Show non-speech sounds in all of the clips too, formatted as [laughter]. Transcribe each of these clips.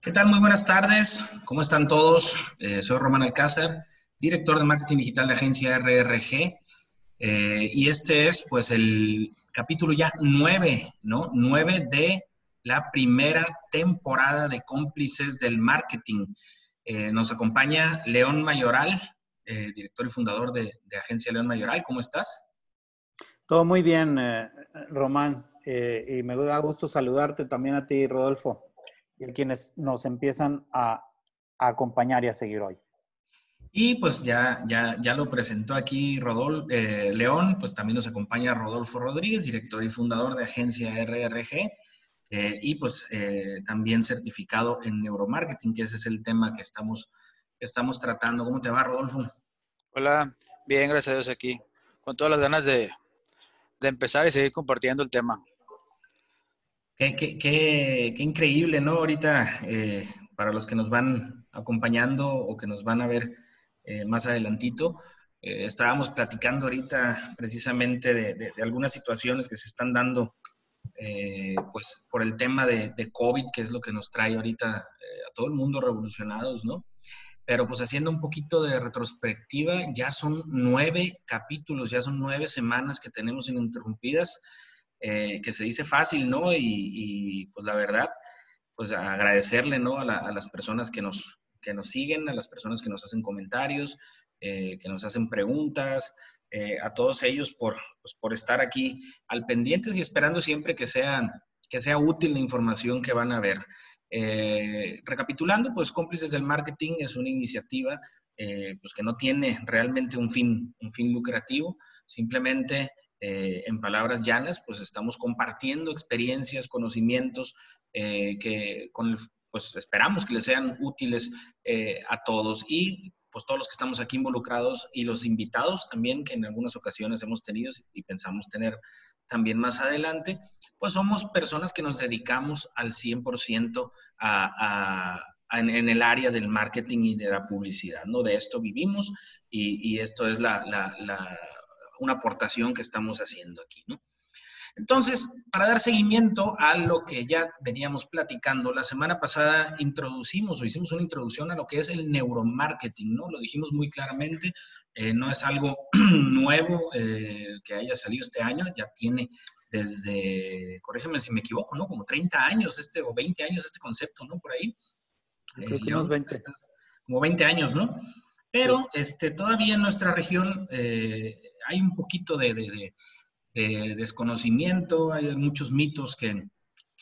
¿Qué tal? Muy buenas tardes. ¿Cómo están todos? Eh, soy Román Alcázar, director de marketing digital de agencia RRG. Eh, y este es, pues, el capítulo ya nueve, ¿no? Nueve de la primera temporada de cómplices del marketing. Eh, nos acompaña León Mayoral, director y fundador de, de, Agencia León Mayoral. ¿Cómo estás? Todo muy bien, Román. y me da gusto saludarte también a ti, Rodolfo y a quienes nos empiezan a, acompañar y a seguir hoy. Y pues ya, ya, ya lo presentó aquí Rodolfo eh, León, pues también nos acompaña Rodolfo Rodríguez, director y fundador de agencia RRG, eh, y pues eh, también certificado en neuromarketing, que ese es el tema que estamos, estamos tratando. ¿Cómo te va, Rodolfo? Hola, bien, gracias a Dios aquí, con todas las ganas de, de empezar y seguir compartiendo el tema. Qué, increíble, ¿no? Ahorita, eh, para los que nos van acompañando o que nos van a ver eh, más adelantito, eh, estábamos platicando ahorita precisamente de, algunas situaciones que se están dando, pues por el tema de, de, COVID, que es lo que nos trae ahorita a todo el mundo revolucionados, ¿no? Pero pues haciendo un poquito de retrospectiva, ya son nueve capítulos, ya son nueve semanas que tenemos ininterrumpidas eh, que se dice fácil, ¿no? Y, pues la verdad, pues agradecerle, ¿no? A, las personas que nos, que nos siguen, a las personas que nos hacen comentarios, eh, que nos hacen preguntas, eh, a todos ellos por, pues, por estar aquí al pendientes y esperando siempre que, sean, que sea útil la información que van a ver. recapitulando, pues Cómplices del Marketing es una iniciativa pues que no tiene realmente un fin, un fin lucrativo, simplemente eh, en palabras llanas, pues estamos compartiendo experiencias, conocimientos eh, que con pues esperamos que les sean útiles eh, a todos y pues todos los que estamos aquí involucrados y los invitados también que en algunas ocasiones hemos tenido y pensamos tener también más adelante, pues somos personas que nos dedicamos al 100% a, en, el área del marketing y de la publicidad, ¿no? De esto vivimos y, esto es la una aportación que estamos haciendo aquí, ¿no? Entonces, para dar seguimiento a lo que ya veníamos platicando, la semana pasada introducimos o hicimos una introducción a lo que es el neuromarketing, ¿no? Lo dijimos muy claramente, eh, no es algo [clears throat] nuevo eh, que haya salido este año, ya tiene desde, corrígeme si me equivoco, ¿no? Como 30 años este, o 20 años este concepto, ¿no? Por ahí. Creo que unos 20. Como 20 años, ¿no? Pero este, todavía en nuestra región eh, hay un poquito de, desconocimiento, hay muchos mitos que,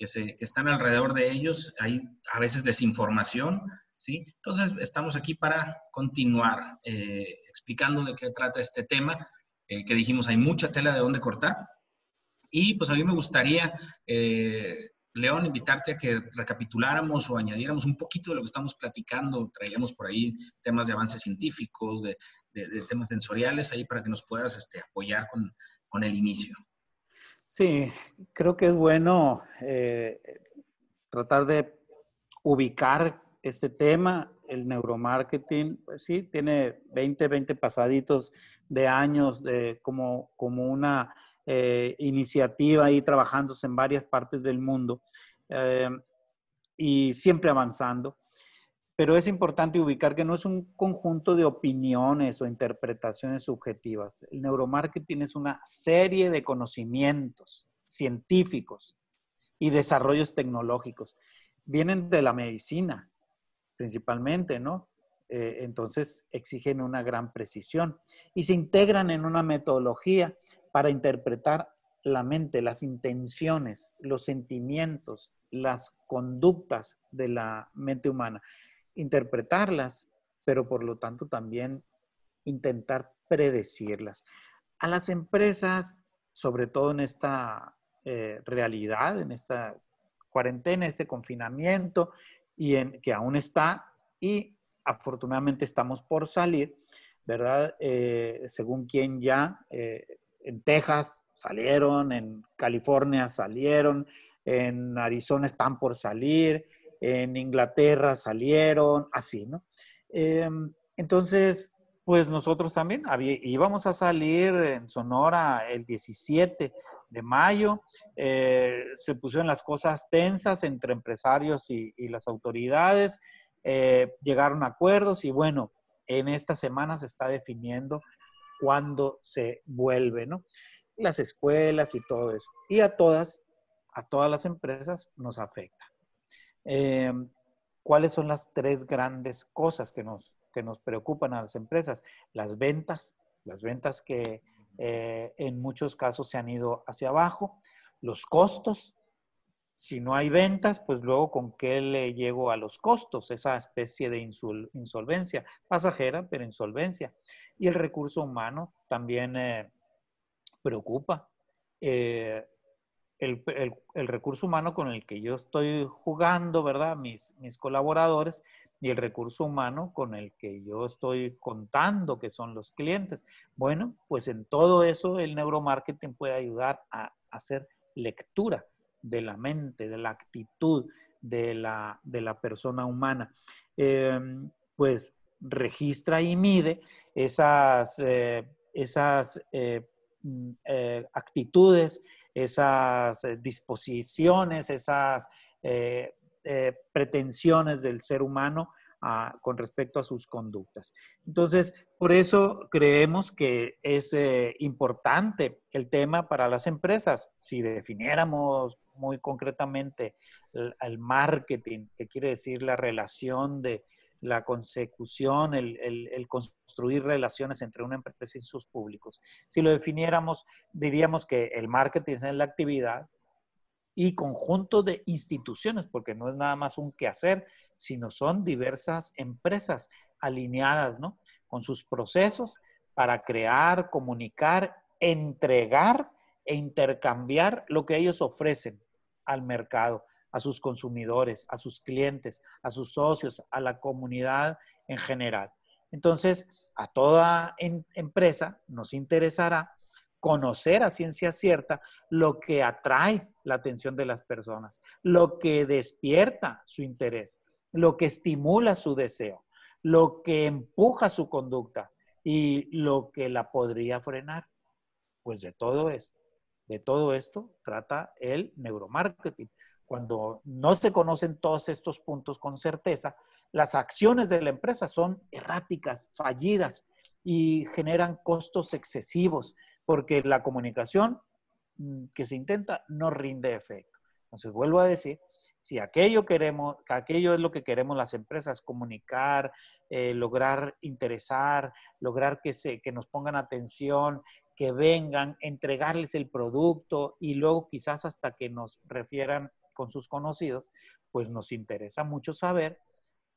se, están alrededor de ellos, hay a veces desinformación, ¿sí? Entonces, estamos aquí para continuar eh, explicando de qué trata este tema, eh, que dijimos, hay mucha tela de dónde cortar. Y pues a mí me gustaría León, invitarte a que recapituláramos o añadiéramos un poquito de lo que estamos platicando. Traíamos por ahí temas de avances científicos, de, temas sensoriales, ahí para que nos puedas este, apoyar con, el inicio. Sí, creo que es bueno eh, tratar de ubicar este tema. El neuromarketing, pues sí, tiene 20, 20 pasaditos de años de, como, como una eh, iniciativa y trabajándose en varias partes del mundo eh, y siempre avanzando. Pero es importante ubicar que no es un conjunto de opiniones o interpretaciones subjetivas. El neuromarketing es una serie de conocimientos científicos y desarrollos tecnológicos. Vienen de la medicina, principalmente, ¿no? Eh, entonces exigen una gran precisión y se integran en una metodología para interpretar la mente, las intenciones, los sentimientos, las conductas de la mente humana. Interpretarlas, pero por lo tanto también intentar predecirlas. A las empresas, sobre todo en esta eh, realidad, en esta cuarentena, este confinamiento, y en que aún está, y afortunadamente estamos por salir, ¿verdad? Eh, según quien ya eh, en Texas salieron, en California salieron, en Arizona están por salir, en Inglaterra salieron, así, ¿no? Em, entonces, Pues nosotros también íbamos a salir en Sonora el 17 de mayo. Eh, se pusieron las cosas tensas entre empresarios y, las autoridades. Eh, llegaron a acuerdos y bueno, en esta semana se está definiendo cuándo se vuelve, ¿no? Las escuelas y todo eso. Y a todas, a todas las empresas nos afecta. Eh, ¿Cuáles son las tres grandes cosas que nos, que nos preocupan a las empresas? Las ventas, las ventas que eh, en muchos casos se han ido hacia abajo, los costos, si no hay ventas, pues luego con qué le llego a los costos, esa especie de insolvencia pasajera, pero insolvencia. Y el recurso humano también eh, preocupa. Eh, el, recurso humano con el que yo estoy jugando, ¿verdad? Mis, mis colaboradores y el recurso humano con el que yo estoy contando, que son los clientes. Bueno, pues en todo eso el neuromarketing puede ayudar a, hacer lectura de la mente, de la actitud de la, de la persona humana. Em, pues registra y mide esas, eh, esas eh, mm, eh, actitudes, esas disposiciones, esas pretensiones del ser humano ah, con respecto a sus conductas. Entonces, por eso creemos que es importante el tema para las empresas. Si definiéramos muy concretamente el marketing, que quiere decir la relación de la consecución, el, construir relaciones entre una empresa y sus públicos. Si lo definiéramos, diríamos que el marketing es la actividad y conjunto de instituciones, porque no es nada más un quehacer, sino son diversas empresas alineadas, ¿no? Con sus procesos para crear, comunicar, entregar e intercambiar lo que ellos ofrecen al mercado a sus consumidores, a sus clientes, a sus socios, a la comunidad en general. Entonces, a toda empresa nos interesará conocer a ciencia cierta lo que atrae la atención de las personas, lo que despierta su interés, lo que estimula su deseo, lo que empuja su conducta y lo que la podría frenar. Pues de todo esto, de todo esto trata el neuromarketing cuando no se conocen todos estos puntos con certeza, las acciones de la empresa son erráticas, fallidas y generan costos excesivos porque la comunicación mm, que se intenta no rinde efecto. Entonces, vuelvo a decir, si aquello queremos, aquello es lo que queremos las empresas, comunicar, eh, lograr interesar, lograr que, se, que nos pongan atención, que vengan, entregarles el producto y luego quizás hasta que nos refieran con sus conocidos, pues nos interesa mucho saber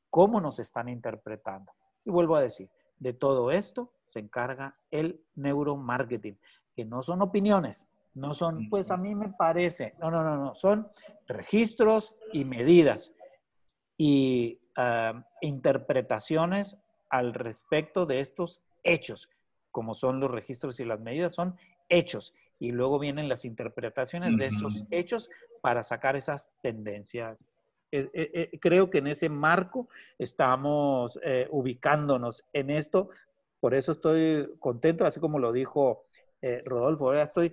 cómo nos están interpretando. Y vuelvo a decir, de todo esto se encarga el neuromarketing, que no son opiniones, no son, pues a mí me parece, no, no, no, no, son registros y medidas y ah, interpretaciones al respecto de estos hechos, como son los registros y las medidas, son hechos. Y luego vienen las interpretaciones de esos hechos para sacar esas tendencias. Eh, eh, eh, creo que en ese marco estamos ubicándonos en esto, por eso estoy contento, así como lo dijo Rodolfo, estoy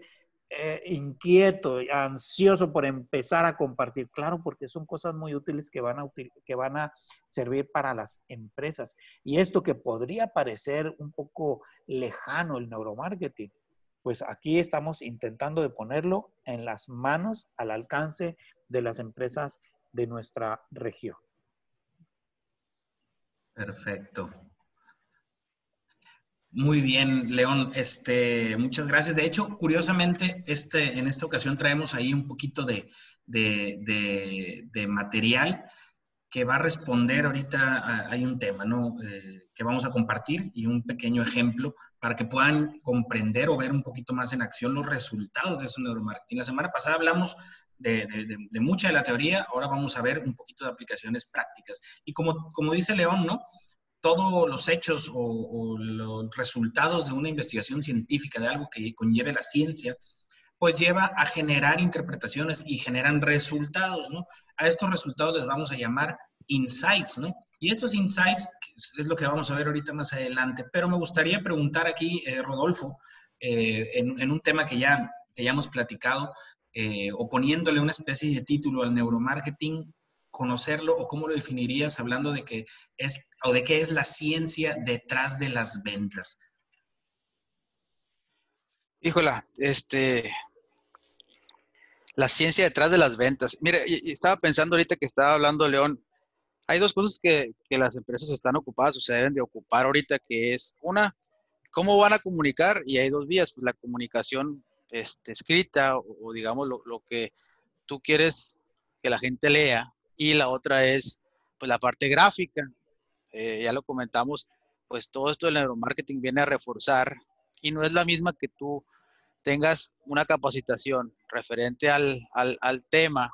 inquieto, ansioso por empezar a compartir, claro, porque son cosas muy útiles que van, a que van a servir para las empresas. Y esto que podría parecer un poco lejano, el neuromarketing, pues aquí estamos intentando de ponerlo en las manos, al alcance de las empresas de nuestra región. Perfecto. Muy bien, León. Este, muchas gracias. De hecho, curiosamente, este, en esta ocasión traemos ahí un poquito de, de material que va a responder ahorita, hay un tema, ¿no? Eh, que vamos a compartir y un pequeño ejemplo para que puedan comprender o ver un poquito más en acción los resultados de eso neuromarketing. La semana pasada hablamos de, mucha de la teoría, ahora vamos a ver un poquito de aplicaciones prácticas. Y como, como dice León, ¿no? Todos los hechos o, los resultados de una investigación científica, de algo que conlleve la ciencia, pues lleva a generar interpretaciones y generan resultados, ¿no? A estos resultados les vamos a llamar insights, ¿no? Y estos insights es lo que vamos a ver ahorita más adelante, pero me gustaría preguntar aquí, eh, Rodolfo, eh, en, un tema que ya, que ya hemos platicado, eh, o poniéndole una especie de título al neuromarketing, conocerlo o cómo lo definirías hablando de que es o de qué es la ciencia detrás de las ventas. Híjola, este la ciencia detrás de las ventas. Mire, estaba pensando ahorita que estaba hablando León, hay dos cosas que, que, las empresas están ocupadas o se deben de ocupar ahorita, que es una, cómo van a comunicar y hay dos vías, pues la comunicación este, escrita o, digamos lo, lo, que tú quieres que la gente lea y la otra es pues la parte gráfica. Eh, ya lo comentamos, pues todo esto del neuromarketing viene a reforzar y no es la misma que tú tengas una capacitación referente al, al, tema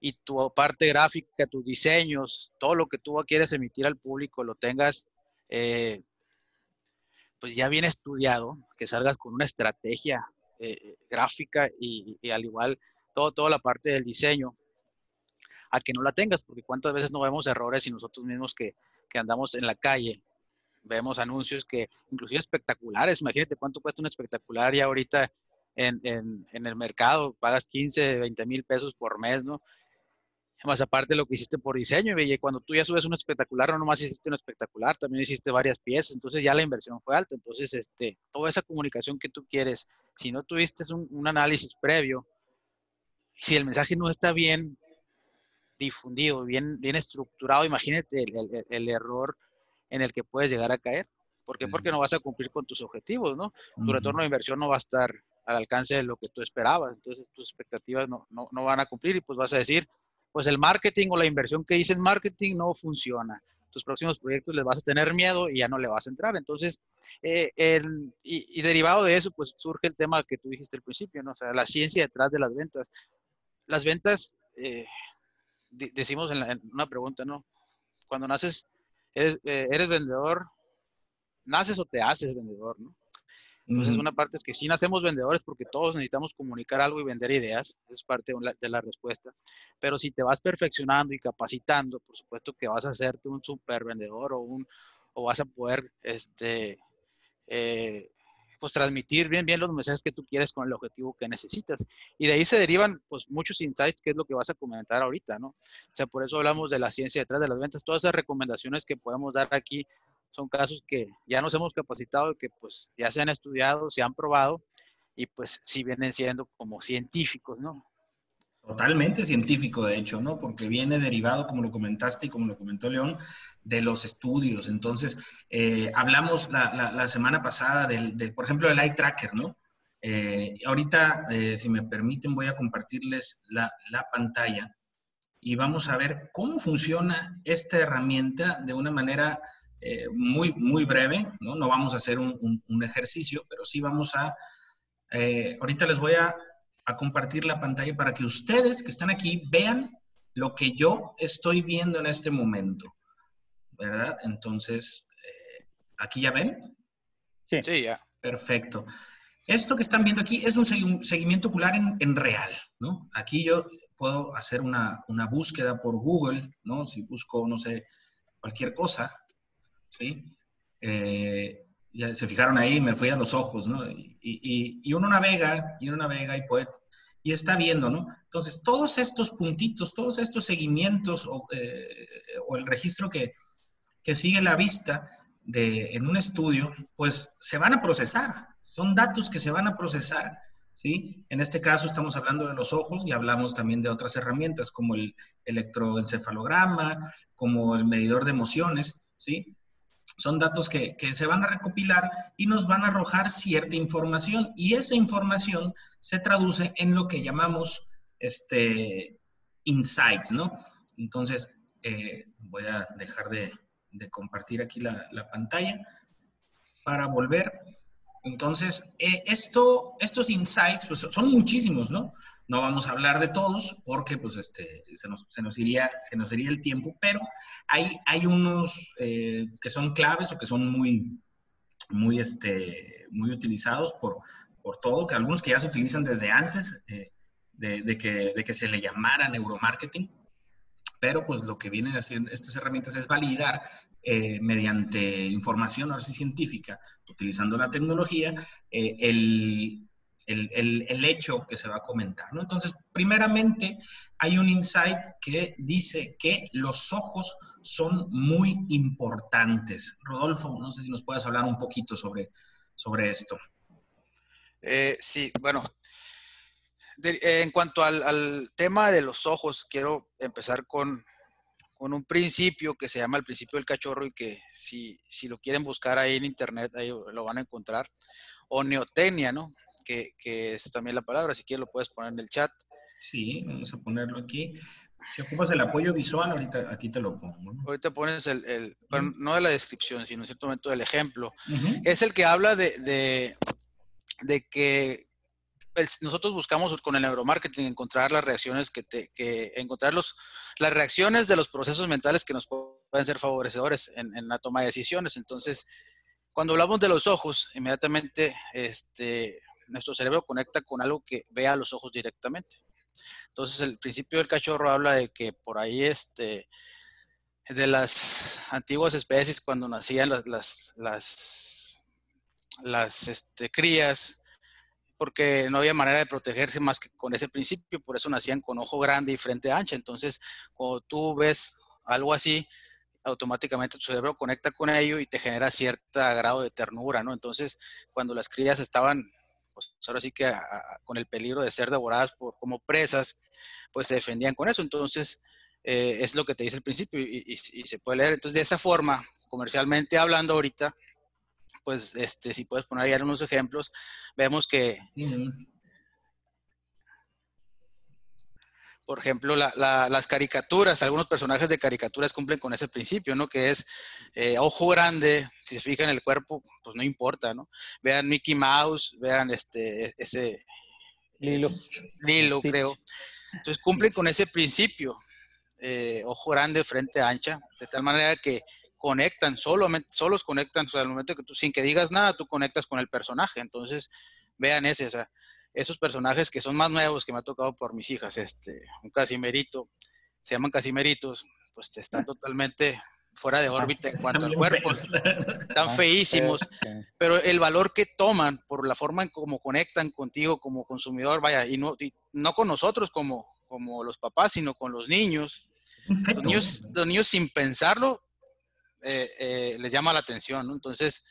y tu parte gráfica, tus diseños, todo lo que tú quieres emitir al público, lo tengas eh, pues ya bien estudiado, que salgas con una estrategia eh, gráfica y, al igual todo, toda la parte del diseño, a que no la tengas, porque cuántas veces no vemos errores y nosotros mismos que, que andamos en la calle, vemos anuncios que inclusive espectaculares, imagínate cuánto cuesta un espectacular y ahorita en, en, en el mercado, pagas 15, 20 mil pesos por mes, ¿no? más aparte de lo que hiciste por diseño, y cuando tú ya subes un espectacular, no nomás hiciste un espectacular, también hiciste varias piezas, entonces ya la inversión fue alta, entonces este, toda esa comunicación que tú quieres, si no tuviste un, análisis previo, si el mensaje no está bien difundido, bien, bien estructurado, imagínate el, el, error en el que puedes llegar a caer. ¿Por qué? Porque no vas a cumplir con tus objetivos, ¿no? Tu retorno de inversión no va a estar al alcance de lo que tú esperabas, entonces tus expectativas no, no, no van a cumplir y pues vas a decir, pues el marketing o la inversión que hice en marketing no funciona. Tus próximos proyectos les vas a tener miedo y ya no le vas a entrar. Entonces, eh, y, derivado de eso, pues surge el tema que tú dijiste al principio, ¿no? O sea, la ciencia detrás de las ventas. Las ventas, eh, decimos en, una pregunta, ¿no? Cuando naces, eres, eh, eres vendedor, naces o te haces vendedor, ¿no? Entonces, una parte es que sí nacemos vendedores porque todos necesitamos comunicar algo y vender ideas, es parte de la, respuesta. Pero si te vas perfeccionando y capacitando, por supuesto que vas a hacerte un super vendedor o, un, o vas a poder este, eh, pues transmitir bien, bien los mensajes que tú quieres con el objetivo que necesitas. Y de ahí se derivan pues muchos insights, que es lo que vas a comentar ahorita, ¿no? O sea, por eso hablamos de la ciencia detrás de las ventas, todas esas recomendaciones que podemos dar aquí son casos que ya nos hemos capacitado, que pues ya se han estudiado, se han probado y pues sí vienen siendo como científicos, ¿no? Totalmente científico, de hecho, ¿no? Porque viene derivado, como lo comentaste y como lo comentó León, de los estudios. Entonces, eh, hablamos la, semana pasada del, por ejemplo, del eye tracker, ¿no? Eh, ahorita, eh, si me permiten, voy a compartirles la, la pantalla y vamos a ver cómo funciona esta herramienta de una manera eh, muy, muy breve, ¿no? No vamos a hacer un, ejercicio, pero sí vamos a, eh, ahorita les voy a, compartir la pantalla para que ustedes que están aquí vean lo que yo estoy viendo en este momento, ¿verdad? Entonces, eh, ¿aquí ya ven? Sí, sí, ya. Perfecto. Esto que están viendo aquí es un seguimiento ocular en, en real, ¿no? Aquí yo puedo hacer una, una, búsqueda por Google, ¿no? Si busco, no sé, cualquier cosa, ¿sí? Eh, ya se fijaron ahí, me fui a los ojos, ¿no? Y, uno navega, y uno navega y puede, y está viendo, ¿no? Entonces, todos estos puntitos, todos estos seguimientos o, eh, el registro que, que, sigue la vista de, en un estudio, pues se van a procesar, son datos que se van a procesar, ¿sí? En este caso estamos hablando de los ojos y hablamos también de otras herramientas como el electroencefalograma, como el medidor de emociones, ¿sí? Son datos que, se van a recopilar y nos van a arrojar cierta información y esa información se traduce en lo que llamamos este, insights, ¿no? Entonces, eh, voy a dejar de, compartir aquí la, la, pantalla para volver. Entonces, eh, esto, estos insights pues, son muchísimos, ¿no? No vamos a hablar de todos porque pues, este, se, nos, se, nos iría, se nos iría el tiempo, pero hay, hay unos eh, que son claves o que son muy, muy, este, muy utilizados por, por todo, que algunos que ya se utilizan desde antes eh, de, que, de que se le llamara neuromarketing pero pues lo que vienen haciendo estas herramientas es validar eh, mediante información ahora sí científica, utilizando la tecnología, eh, el, el, el, hecho que se va a comentar. Entonces, primeramente, hay un insight que dice que los ojos son muy importantes. Rodolfo, no sé si nos puedes hablar un poquito sobre, sobre esto. Eh, sí, bueno, en cuanto al, al, tema de los ojos, quiero empezar con, con, un principio que se llama el principio del cachorro y que si, si lo quieren buscar ahí en internet, ahí lo van a encontrar, o neotenia, ¿no? que, es también la palabra. Si quieres lo puedes poner en el chat. Sí, vamos a ponerlo aquí. Si ocupas el apoyo visual, ahorita aquí te lo pongo. Ahorita pones el, el no de la descripción, sino en cierto momento del ejemplo. Es el que habla de, de, de que nosotros buscamos con el neuromarketing encontrar las reacciones que te, que encontrar los, las reacciones de los procesos mentales que nos pueden ser favorecedores en, la toma de decisiones. Entonces, cuando hablamos de los ojos, inmediatamente este, nuestro cerebro conecta con algo que vea los ojos directamente. Entonces, el principio del cachorro habla de que por ahí, este, de las antiguas especies, cuando nacían las, las, las, las este, crías, porque no había manera de protegerse más que con ese principio, por eso nacían con ojo grande y frente ancha. Entonces, cuando tú ves algo así, automáticamente tu cerebro conecta con ello y te genera cierto grado de ternura, ¿no? Entonces, cuando las crías estaban pues ahora sí que con el peligro de ser devoradas por, como presas, pues se defendían con eso. Entonces, eh, es lo que te dice el principio y, se puede leer. Entonces, de esa forma, comercialmente hablando ahorita, pues este, si puedes poner ahí unos ejemplos, vemos que por ejemplo, las caricaturas, algunos personajes de caricaturas cumplen con ese principio, ¿no? Que es eh, ojo grande, si se fijan en el cuerpo, pues no importa, ¿no? Vean Mickey Mouse, vean este, ese... Lilo. Lilo, creo. Entonces cumplen con ese principio, eh, ojo grande, frente ancha, de tal manera que conectan, solamente, solos conectan, o sea, al momento que tú, sin que digas nada, tú conectas con el personaje. Entonces, vean ese, o sea, esos personajes que son más nuevos que me ha tocado por mis hijas, este, un casimerito, se llaman casimeritos, pues están totalmente fuera de órbita en [laughs] cuanto al cuerpo, están feísimos, pero el valor que toman por la forma en cómo conectan contigo como consumidor, vaya, y no, no con nosotros como, como los papás, sino con los niños. Los niños, los niños sin pensarlo eh, eh, les llama la atención, ¿no? Entonces,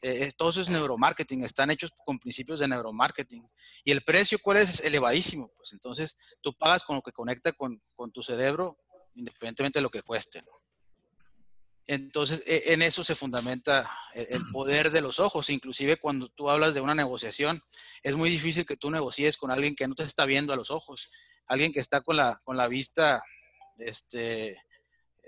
eh, todo eso es neuromarketing, están hechos con principios de neuromarketing. Y el precio, ¿cuál es? Es elevadísimo. Pues entonces tú pagas con lo que conecta con, con tu cerebro, independientemente de lo que cueste. Entonces, e, en eso se fundamenta el poder de los ojos. Inclusive cuando tú hablas de una negociación, es muy difícil que tú negocies con alguien que no te está viendo a los ojos. Alguien que está con la, con la vista este,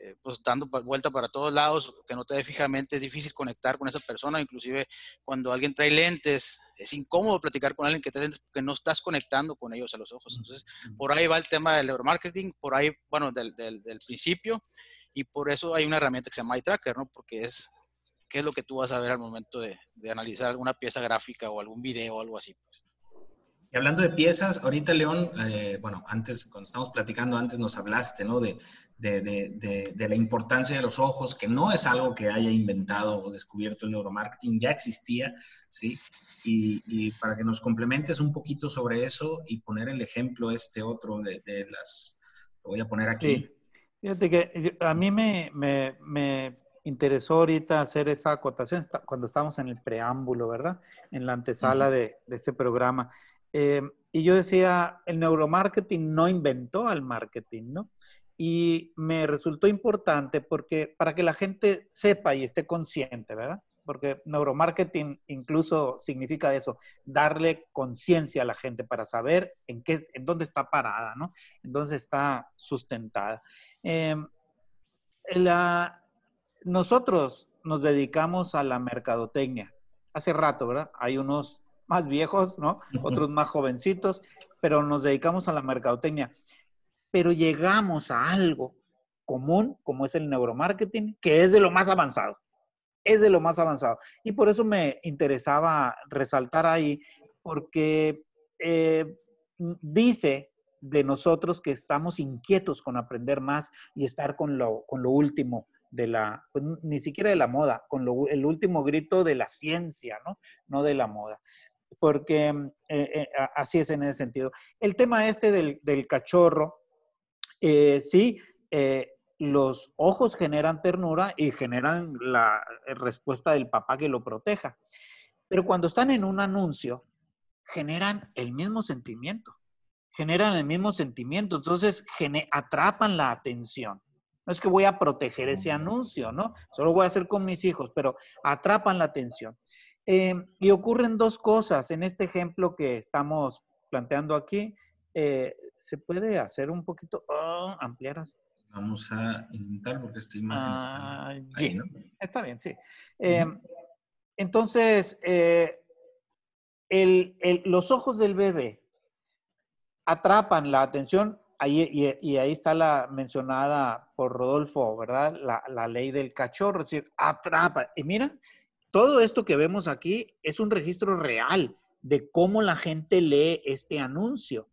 eh, pues dando vuelta para todos lados, que no te ve fijamente, es difícil conectar con esa persona, inclusive cuando alguien trae lentes, es incómodo platicar con alguien que trae lentes porque no estás conectando con ellos a los ojos. Entonces, por ahí va el tema del neuromarketing, por ahí, bueno, del, del, principio, y por eso hay una herramienta que se llama iTracker, ¿no? Porque es, ¿qué es lo que tú vas a ver al momento de, de analizar alguna pieza gráfica o algún video o algo así? Pues. Y hablando de piezas, ahorita León, eh, bueno, antes, cuando estábamos platicando antes, nos hablaste, ¿no? De, de, de, de, la importancia de los ojos, que no es algo que haya inventado o descubierto el neuromarketing, ya existía, ¿sí? Y, y, para que nos complementes un poquito sobre eso y poner el ejemplo este otro de, las, lo voy a poner aquí. Sí. Fíjate que a mí me, me, me interesó ahorita hacer esa acotación cuando estamos en el preámbulo, ¿verdad? En la antesala de, de, este programa. Eh, y yo decía, el neuromarketing no inventó al marketing, ¿no? Y me resultó importante porque para que la gente sepa y esté consciente, ¿verdad? Porque neuromarketing incluso significa eso, darle conciencia a la gente para saber en qué, en dónde está parada, ¿no? En dónde está sustentada. Eh, nosotros nos dedicamos a la mercadotecnia. Hace rato, ¿verdad? Hay unos más viejos, ¿no? Otros más jovencitos, pero nos dedicamos a la mercadotecnia. Pero llegamos a algo común, como es el neuromarketing, que es de lo más avanzado. Es de lo más avanzado. Y por eso me interesaba resaltar ahí, porque eh, dice, de nosotros que estamos inquietos con aprender más y estar con lo, con lo último de la, pues, ni siquiera de la moda, con el último grito de la ciencia, ¿no? No de la moda. Porque eh, eh, así es en ese sentido. El tema este del, del cachorro, eh, sí, los ojos generan ternura y generan la respuesta del papá que lo proteja. Pero cuando están en un anuncio, generan el mismo sentimiento. Generan el mismo sentimiento. Entonces, atrapan la atención. No es que voy a proteger ese anuncio, ¿no? Solo voy a hacer con mis hijos, pero atrapan la atención. Em, y ocurren dos cosas en este ejemplo que estamos planteando aquí. Eh, ¿Se puede hacer un poquito, oh, ampliar así? Vamos a intentar porque esta imagen está ah, ahí, ¿no? Está bien, sí. Em, entonces, eh, los ojos del bebé atrapan la atención y, ahí está la mencionada por Rodolfo, ¿verdad? La, ley del cachorro, es decir, atrapa. Y mira, todo esto que vemos aquí es un registro real de cómo la gente lee este anuncio.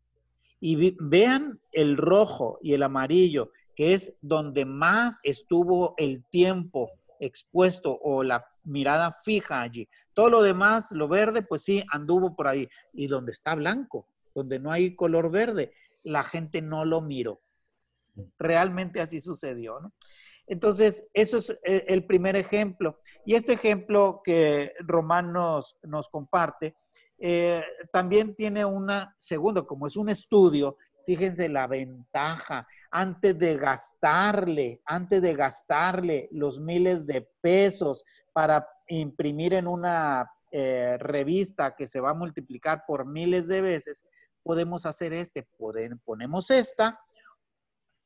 Y vean el rojo y el amarillo, que es donde más estuvo el tiempo expuesto o la mirada fija allí. Todo lo demás, lo verde, pues sí, anduvo por ahí. Y donde está blanco, donde no hay color verde, la gente no lo miró. Realmente así sucedió, ¿no? Entonces, eso es eh, el primer ejemplo. Y ese ejemplo que Román nos, comparte, eh, también tiene una segunda, como es un estudio, fíjense la ventaja, antes de gastarle, antes de gastarle los miles de pesos para imprimir en una eh, revista que se va a multiplicar por miles de veces, podemos hacer este, ponemos esta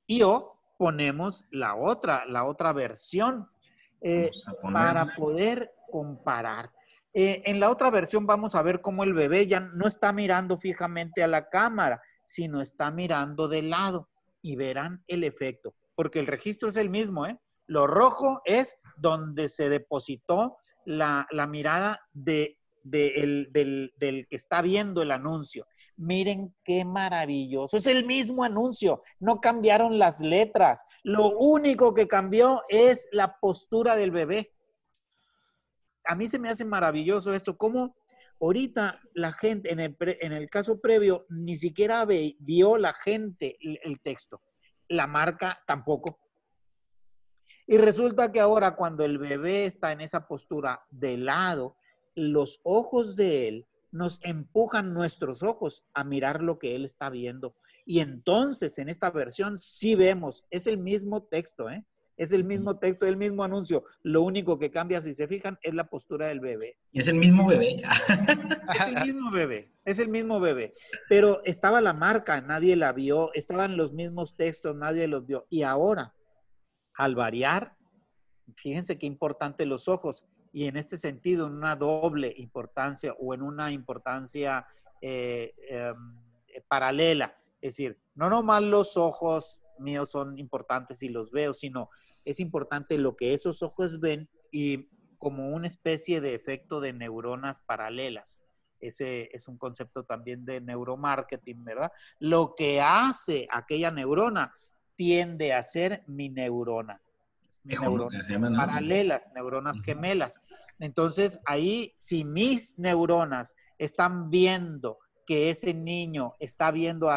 y o ponemos la otra, la otra versión eh, para poder comparar. Eh, en la otra versión vamos a ver cómo el bebé ya no está mirando fijamente a la cámara, sino está mirando de lado y verán el efecto, porque el registro es el mismo, ¿eh? Lo rojo es donde se depositó la, mirada de, del, del, que está viendo el anuncio. Miren qué maravilloso. Es el mismo anuncio. No cambiaron las letras. Lo único que cambió es la postura del bebé. A mí se me hace maravilloso esto. Cómo ahorita la gente, en el, en el caso previo, ni siquiera vio la gente el texto. La marca tampoco. Y resulta que ahora cuando el bebé está en esa postura de lado, los ojos de él nos empujan nuestros ojos a mirar lo que él está viendo. Y entonces en esta versión sí vemos, es el mismo texto, ¿eh? Es el mismo texto, el mismo anuncio. Lo único que cambia, si se fijan, es la postura del bebé. Y es el mismo bebé. es el mismo bebé, es el mismo bebé. Pero estaba la marca, nadie la vio. Estaban los mismos textos, nadie los vio. Y ahora, al variar, fíjense qué importante los ojos y en este sentido, en una doble importancia o en una importancia eh, em, paralela. Es decir, no nomás los ojos míos son importantes y los veo, sino es importante lo que esos ojos ven y como una especie de efecto de neuronas paralelas. Ese es un concepto también de neuromarketing, ¿verdad? Lo que hace aquella neurona tiende a ser mi neurona neuronas paralelas, neuronas gemelas. Entonces, ahí, si mis neuronas están viendo que ese niño está viendo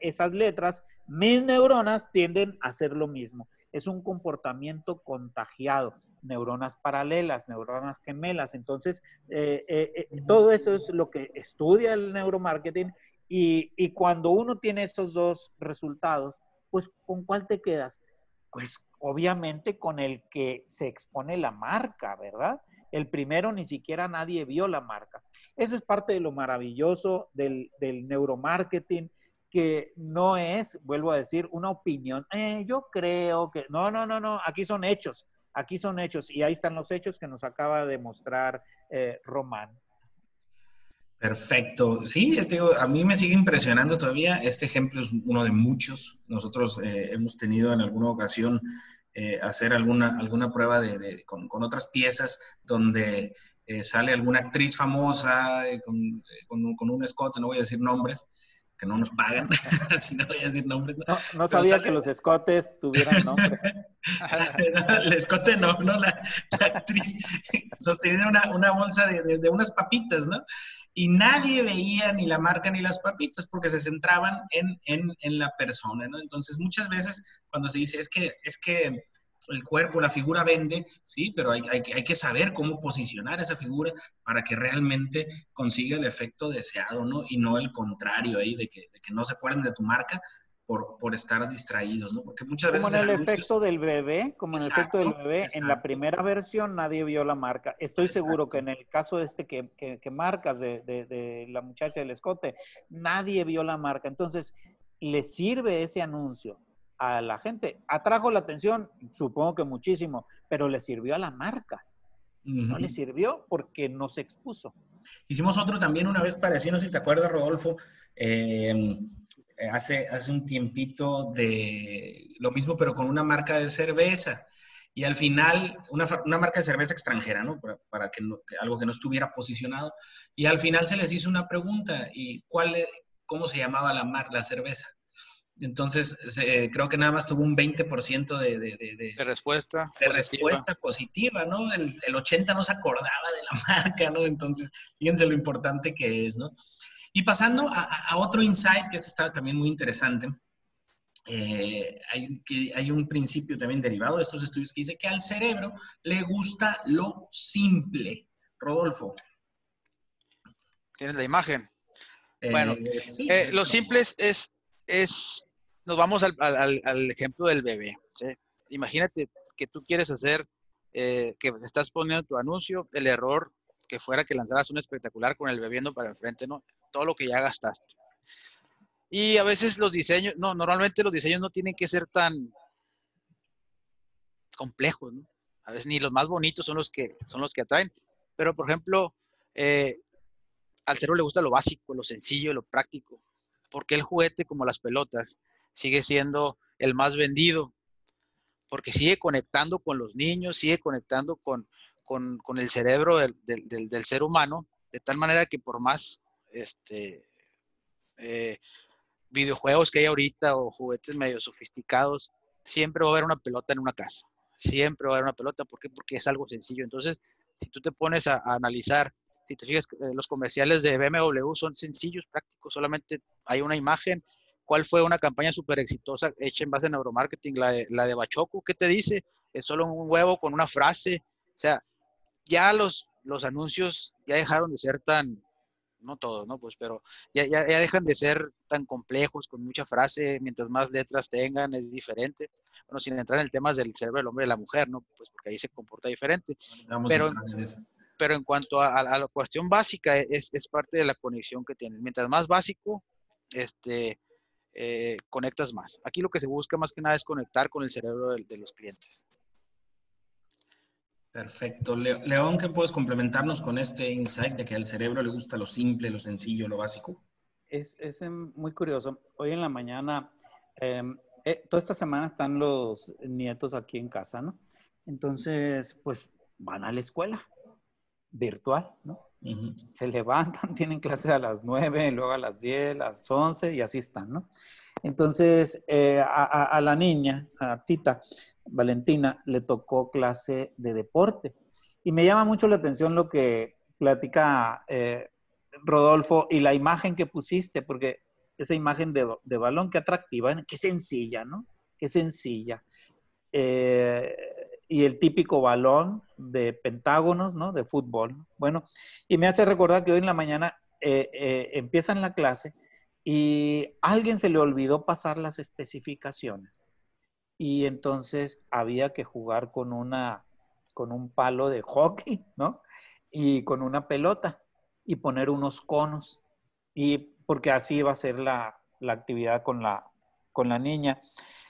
esas letras, mis neuronas tienden a hacer lo mismo. Es un comportamiento contagiado, neuronas paralelas, neuronas gemelas. Entonces, eh, eh, eh, todo eso es lo que estudia el neuromarketing y, y cuando uno tiene estos dos resultados, pues ¿con cuál te quedas? Pues obviamente con el que se expone la marca, ¿verdad? El primero ni siquiera nadie vio la marca. Eso es parte de lo maravilloso del, neuromarketing, que no es, vuelvo a decir, una opinión. Eh, yo creo que, no, no, no, no, aquí son hechos, aquí son hechos y ahí están los hechos que nos acaba de mostrar eh, Román. Perfecto. Sí, a mí me sigue impresionando todavía. Este ejemplo es uno de muchos. Nosotros eh, hemos tenido en alguna ocasión eh, hacer alguna, alguna prueba de, con, otras piezas donde eh, sale alguna actriz famosa con, con, un escote, no voy a decir nombres, que no nos pagan, [laughs] así no voy a decir nombres. No, no, sabía que los escotes tuvieran nombre. [laughs] el escote no, no, la, actriz sostenía una, una bolsa de, de, unas papitas, ¿no? Y nadie veía ni la marca ni las papitas porque se centraban en, en, en la persona. Entonces, muchas veces cuando se dice, es que, es que el cuerpo, la figura vende, sí, pero hay, hay, hay, que saber cómo posicionar esa figura para que realmente consiga el efecto deseado, ¿no? Y no el contrario ahí, de que, de que no se acuerden de tu marca por, por, estar distraídos, ¿no? Porque muchas veces... Como en el efecto del bebé, como en el efecto del bebé, en la primera versión nadie vio la marca. Estoy seguro que en el caso este que, que, que marcas de, de, de la muchacha del escote, nadie vio la marca. Entonces, le sirve ese anuncio a la gente. Atrajo la atención, supongo que muchísimo, pero le sirvió a la marca. No le sirvió porque no se expuso. Hicimos otro también una vez parecido, no sé si te acuerdas, Rodolfo, em, hace, hace un tiempito de lo mismo, pero con una marca de cerveza. Y al final, una, una marca de cerveza extranjera, ¿no? Para, que, algo que no estuviera posicionado. Y al final se les hizo una pregunta, ¿y cuál, e, cómo se llamaba la, mar, la cerveza? Entonces, creo que nada más tuvo un 20% de, de, de, de, respuesta. De positiva. respuesta positiva, ¿no? El, el, 80% no se acordaba de la [laughs] marca, ¿no? Entonces, fíjense lo importante que es, ¿no? Y pasando a, a otro insight que está también muy interesante, eh, hay, que, hay un principio también derivado de estos estudios que dice que al cerebro le gusta lo simple. Rodolfo. Tienes la imagen. Eh, bueno, sí, eh, lo simple es es, nos vamos al, al, al ejemplo del bebé. ¿sí? Imagínate que tú quieres hacer, eh, que estás poniendo tu anuncio, el error que fuera que lanzaras un espectacular con el bebiendo para enfrente, ¿no? Todo lo que ya gastaste. Y a veces los diseños, no, normalmente los diseños no tienen que ser tan complejos, ¿no? A veces ni los más bonitos son los que, son los que atraen. Pero, por ejemplo, eh, al cerebro le gusta lo básico, lo sencillo, lo práctico porque el juguete, como las pelotas, sigue siendo el más vendido, porque sigue conectando con los niños, sigue conectando con, con, el cerebro del, del, ser humano, de tal manera que por más este, eh, videojuegos que hay ahorita o juguetes medio sofisticados, siempre va a haber una pelota en una casa. Siempre va a haber una pelota. ¿Por qué? Porque es algo sencillo. Entonces, si tú te pones a, analizar si te fijas, eh, los comerciales de BMW son sencillos, prácticos, solamente hay una imagen. ¿Cuál fue una campaña súper exitosa hecha en base a neuromarketing? La de, la de Bachoco, ¿qué te dice? Es solo un huevo con una frase. O sea, ya los, los anuncios ya dejaron de ser tan, no todos, ¿no? Pues, pero ya, ya, ya, dejan de ser tan complejos, con mucha frase, mientras más letras tengan, es diferente. Bueno, sin entrar en el tema del cerebro del hombre y la mujer, ¿no? Pues porque ahí se comporta diferente. Vamos pero, pero en cuanto a, a la cuestión básica, es, es, parte de la conexión que tienen. Mientras más básico, este, eh, conectas más. Aquí lo que se busca más que nada es conectar con el cerebro de, de los clientes. Perfecto. León, ¿qué puedes complementarnos con este insight de que al cerebro le gusta lo simple, lo sencillo, lo básico? Es, es em, muy curioso. Hoy en la mañana, eh, eh, toda esta semana están los nietos aquí en casa, ¿no? Entonces, pues van a la escuela virtual, ¿no? Se levantan, [laughs] tienen clase a las 9, luego a las 10, a las 11 y así están, ¿no? Entonces, eh, a, a, la niña, a Tita, Valentina, le tocó clase de deporte. Y me llama mucho la atención lo que platica eh, Rodolfo y la imagen que pusiste, porque esa imagen de, de balón, qué atractiva, qué sencilla, ¿no? Qué sencilla. Eh, y el típico balón de pentágonos, ¿no? De fútbol. Bueno, y me hace recordar que hoy en la mañana eh, eh, empiezan la clase y alguien se le olvidó pasar las especificaciones. Y entonces había que jugar con una, con un palo de hockey, ¿no? Y con una pelota y poner unos conos. Y porque así iba a ser la, la actividad con la, con la niña.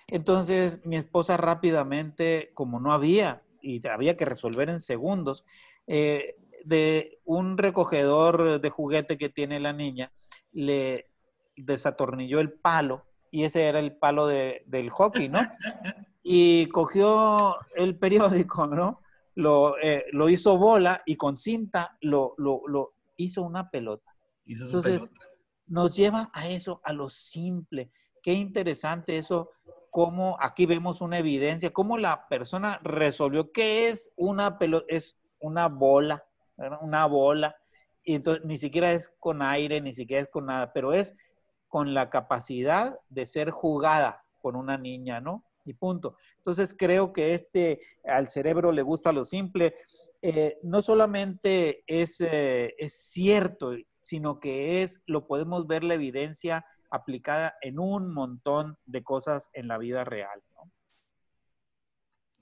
Entonces mi esposa rápidamente, como no había y había que resolver en segundos, eh, de un recogedor de juguete que tiene la niña, le desatornilló el palo y ese era el palo de, del hockey, ¿no? [laughs] Y cogió el periódico, ¿no? Lo, eh, lo hizo bola y con cinta lo, lo, lo hizo una pelota. Hizo Entonces, pelota nos lleva a eso, a lo simple. Qué interesante eso, cómo aquí vemos una evidencia, cómo la persona resolvió qué es una pelota, es una bola, una bola, y entonces ni siquiera es con aire, ni siquiera es con nada, pero es con la capacidad de ser jugada por una niña, ¿no? Y punto. Entonces creo que este al cerebro le gusta lo simple. Eh, no solamente es, eh, es cierto, sino que es, lo podemos ver la evidencia aplicada en un montón de cosas en la vida real. ¿no?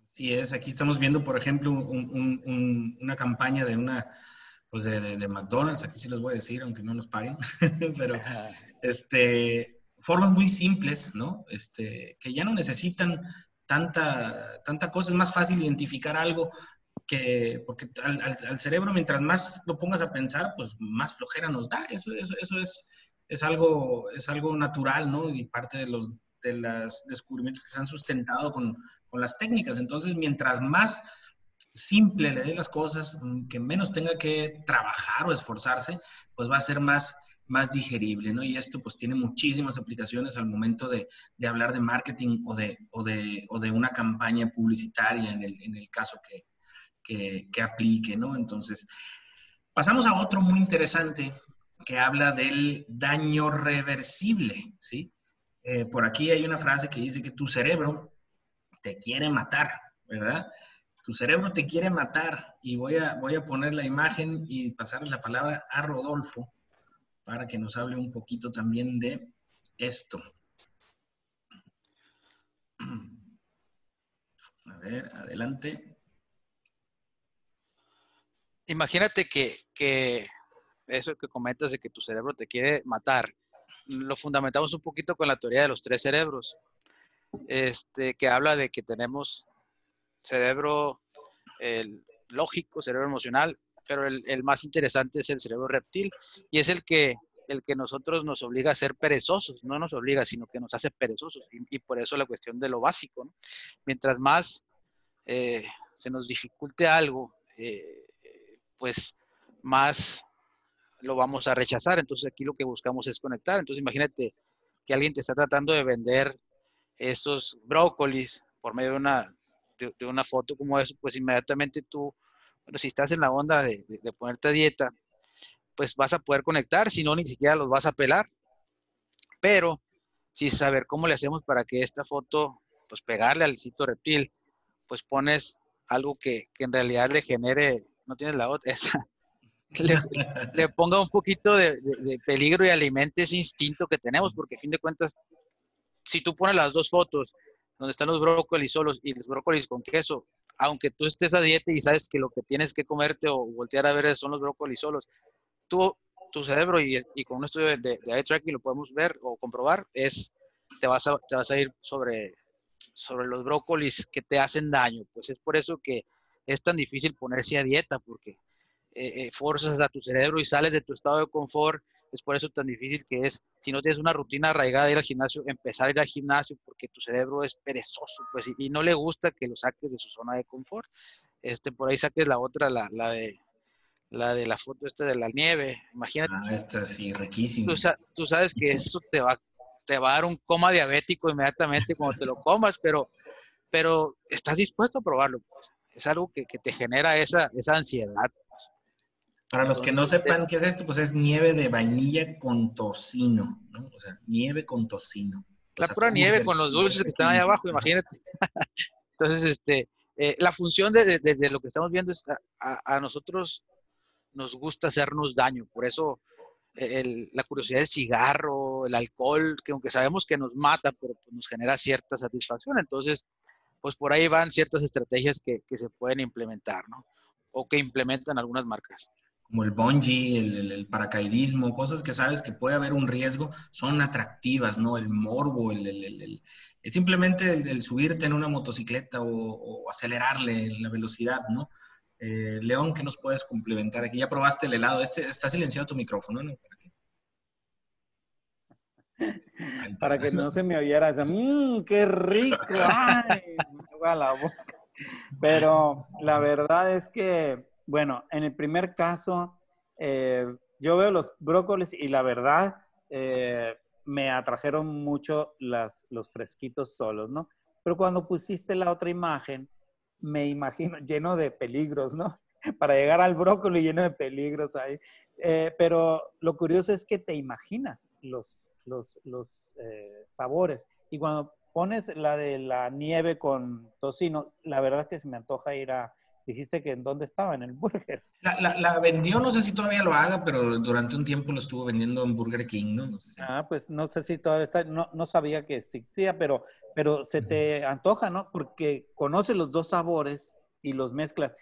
Sí, es. Aquí estamos viendo, por ejemplo, una campaña de una, pues de, de, McDonald's, aquí sí les voy a decir, aunque no nos paguen, [laughs] pero este, formas muy simples, ¿no? Este, que ya no necesitan tanta, tanta cosa, es más fácil identificar algo que, porque al, cerebro, mientras más lo pongas a pensar, pues más flojera nos da. Eso, eso, eso es, es, algo, es algo natural, ¿no? Y parte de los de los descubrimientos que se han sustentado con, con las técnicas. Entonces, mientras más simple le dé las cosas, que menos tenga que trabajar o esforzarse, pues va a ser más más digerible, ¿no? Y esto pues tiene muchísimas aplicaciones al momento de, de hablar de marketing o de, o de, o de, una campaña publicitaria en el, en el caso que, que, que, aplique, ¿no? Entonces, pasamos a otro muy interesante que habla del daño reversible, ¿sí? Eh, por aquí hay una frase que dice que tu cerebro te quiere matar, ¿verdad? Tu cerebro te quiere matar y voy a, voy a poner la imagen y pasarle la palabra a Rodolfo para que nos hable un poquito también de esto. [clears throat] A ver, adelante. Imagínate que, que eso que comentas de que tu cerebro te quiere matar, lo fundamentamos un poquito con la teoría de los tres cerebros, este, que habla de que tenemos cerebro lógico, cerebro emocional pero el, más interesante es el cerebro reptil y es el que, el que nosotros nos obliga a ser perezosos, no nos obliga, sino que nos hace perezosos y, por eso la cuestión de lo básico. Mientras más eh, se nos dificulte algo, eh, pues más lo vamos a rechazar. Entonces aquí lo que buscamos es conectar. Entonces imagínate que alguien te está tratando de vender esos brócolis por medio de una, de, una foto como eso, pues inmediatamente tú bueno, si estás en la onda de, de, ponerte a dieta, pues vas a poder conectar, si no, ni siquiera los vas a pelar. Pero, si saber cómo le hacemos para que esta foto, pues pegarle al sitio reptil, pues pones algo que, que en realidad le genere, no tienes la otra, [laughs] esa, le, le, ponga un poquito de, peligro y alimente ese instinto que tenemos, porque a fin de cuentas, si tú pones las dos fotos, donde están los brócolis solos y los brócolis con queso, aunque tú estés a dieta y sabes que lo que tienes que comerte o voltear a ver son los brócolis solos, tú, tu cerebro, y, con un estudio de, de, eye tracking lo podemos ver o comprobar, es, te vas a, te vas a ir sobre, sobre los brócolis que te hacen daño. Pues es por eso que es tan difícil ponerse a dieta, porque eh, forzas a tu cerebro y sales de tu estado de confort es por eso tan difícil que es, si no tienes una rutina arraigada de ir al gimnasio, empezar a ir al gimnasio porque tu cerebro es perezoso, pues, y, y no le gusta que lo saques de su zona de confort. Este, por ahí saques la otra, la, la de la de la foto esta de la nieve, imagínate. Ah, esta sí, riquísimo. Tú, tú, sabes que eso te va, te va a dar un coma diabético inmediatamente cuando te lo comas, pero, pero estás dispuesto a probarlo. Pues. Es algo que, que te genera esa, esa ansiedad. Para los que no sepan qué es esto, pues es nieve de vainilla con tocino, ¿no? O sea, nieve con tocino. La o sea, pura nieve con los dulces que están ahí abajo, imagínate. [laughs] Entonces, este, eh, la función de, de, de, lo que estamos viendo es a, a, nosotros nos gusta hacernos daño, por eso eh, el, la curiosidad del cigarro, el alcohol, que aunque sabemos que nos mata, pero pues nos genera cierta satisfacción. Entonces, pues por ahí van ciertas estrategias que, que se pueden implementar, ¿no? O que implementan algunas marcas como el bungee, el, el, el, paracaidismo, cosas que sabes que puede haber un riesgo, son atractivas, ¿no? El morbo, el, el simplemente el, subirte en una motocicleta o, o, acelerarle la velocidad, ¿no? Eh, León, ¿qué nos puedes complementar aquí? Ya probaste el helado, este está silenciado tu micrófono, ¿no? ¿Para qué? [laughs] Para que no se me oyera mmm, qué rico, [laughs] ay, me a la boca. Pero la verdad es que bueno, en el primer caso, eh, yo veo los brócolis y la verdad, eh, me atrajeron mucho los fresquitos solos, ¿no? Pero cuando pusiste la otra imagen, me imagino [laughs] lleno de peligros, ¿no? [laughs] Para llegar al brócoli lleno de peligros ahí. Eh, pero lo curioso es que te imaginas los, los, los sabores. Y cuando pones la de la nieve con tocino, la verdad es que se me antoja ir a, dijiste que en dónde estaba, en el burger. La, vendió, no sé si todavía lo haga, pero durante un tiempo lo estuvo vendiendo en Burger King, ¿no? Ah, pues no sé si todavía está, no, no sabía que existía, pero, pero se te antoja, ¿no? Porque conoce los dos sabores y los mezclas,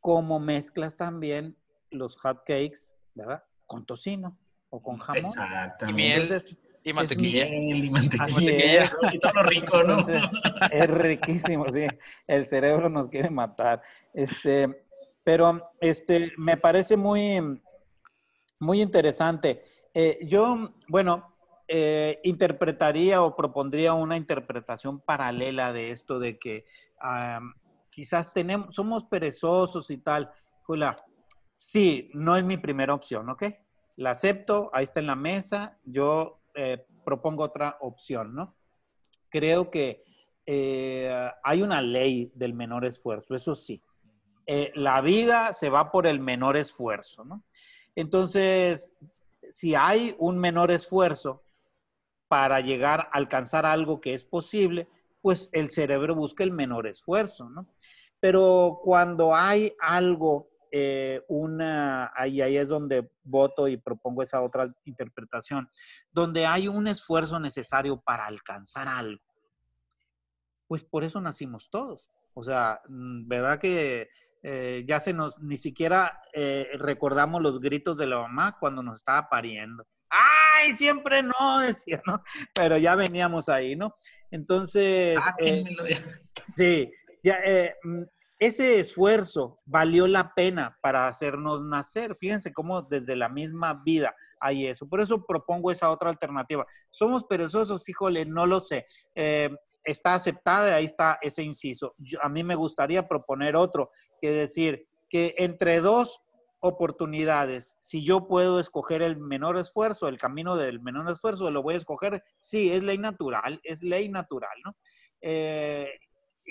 como mezclas también los hot cakes, ¿verdad? Con tocino o con jamón. Exactamente. Y mantequilla. y mantequilla. Y todo lo rico, ¿no? es riquísimo, sí. El cerebro nos quiere matar. Este, pero este, me parece muy, muy interesante. Eh, yo, bueno, eh, interpretaría o propondría una interpretación paralela de esto de que quizás tenemos, somos perezosos y tal. Julia, sí, no es mi primera opción, ¿ok? La acepto, ahí está en la mesa. Yo eh, propongo otra opción, ¿no? Creo que eh, hay una ley del menor esfuerzo, eso sí. Eh, la vida se va por el menor esfuerzo, ¿no? Entonces, si hay un menor esfuerzo para llegar a alcanzar algo que es posible, pues el cerebro busca el menor esfuerzo, ¿no? Pero cuando hay algo eh, una, ahí, ahí es donde voto y propongo esa otra interpretación, donde hay un esfuerzo necesario para alcanzar algo. Pues por eso nacimos todos. O sea, mm, ¿verdad que eh, ya se nos, ni siquiera eh, recordamos los gritos de la mamá cuando nos estaba pariendo? ¡Ay, siempre no! [laughs] Decía, ¿no? Pero ya veníamos ahí, ¿no? Entonces, sí, ya, mm, ese esfuerzo valió la pena para hacernos nacer. Fíjense cómo desde la misma vida hay eso. Por eso propongo esa otra alternativa. ¿Somos perezosos? Híjole, no lo sé. Eh, está aceptada, ahí está ese inciso. a mí me gustaría proponer otro, que decir que entre dos oportunidades, si yo puedo escoger el menor esfuerzo, el camino del menor esfuerzo, lo voy a escoger, sí, es ley natural, es ley natural, ¿no? Eh,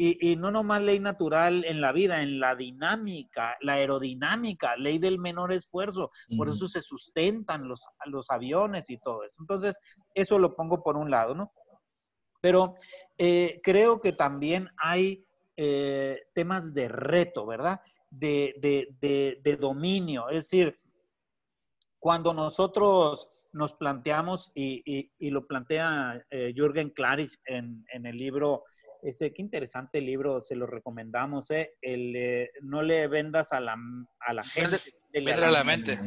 y, no nomás ley natural en la vida, en la dinámica, la aerodinámica, ley del menor esfuerzo. Por eso se sustentan los, los aviones y todo eso. Entonces, eso lo pongo por un lado, ¿no? Pero eh, creo que también hay eh, temas de reto, ¿verdad? De, de, dominio. Es decir, cuando nosotros nos planteamos, y, y, lo plantea eh, Jürgen Klarich en, en el libro ese, qué interesante libro, se lo recomendamos, ¿eh? El, no le vendas a la, a la gente. Vende a la mente.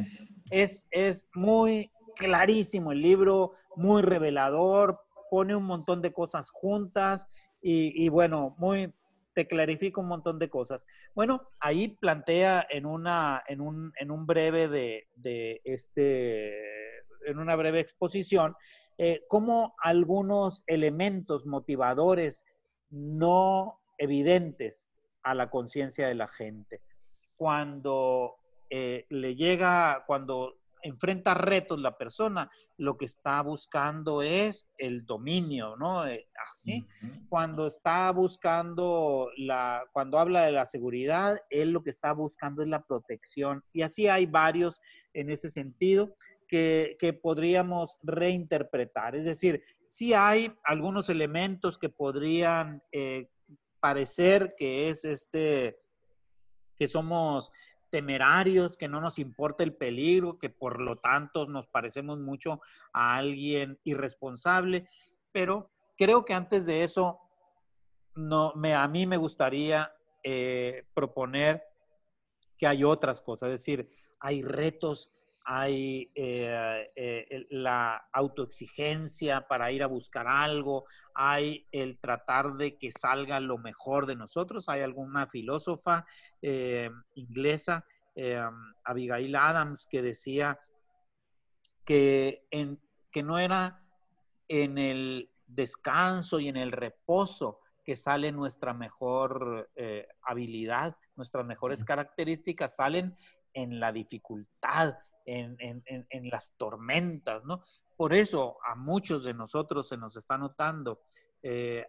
Es, es muy clarísimo el libro, muy revelador, pone un montón de cosas juntas y, bueno, muy, te clarifica un montón de cosas. Bueno, ahí plantea en, una, en, un, en un breve de, de este, en una breve exposición, eh, cómo algunos elementos motivadores no evidentes a la conciencia de la gente. Cuando eh, le llega, cuando enfrenta retos la persona, lo que está buscando es el dominio, ¿no? Eh, así. Cuando está buscando la, cuando habla de la seguridad, él lo que está buscando es la protección. Y así hay varios en ese sentido que, que podríamos reinterpretar. Es decir, sí hay algunos elementos que podrían eh, parecer que es este, que somos temerarios, que no nos importa el peligro, que por lo tanto nos parecemos mucho a alguien irresponsable, pero creo que antes de eso, a mí me gustaría eh, proponer que hay otras cosas, es decir, hay retos hay eh, eh, la autoexigencia para ir a buscar algo, hay el tratar de que salga lo mejor de nosotros. Hay alguna filósofa eh, inglesa, Abigail Adams, que decía que, en, que no era en el descanso y en el reposo que sale nuestra mejor habilidad, nuestras mejores características salen en la dificultad, en, las tormentas, ¿no? por eso a muchos de nosotros se nos está notando eh,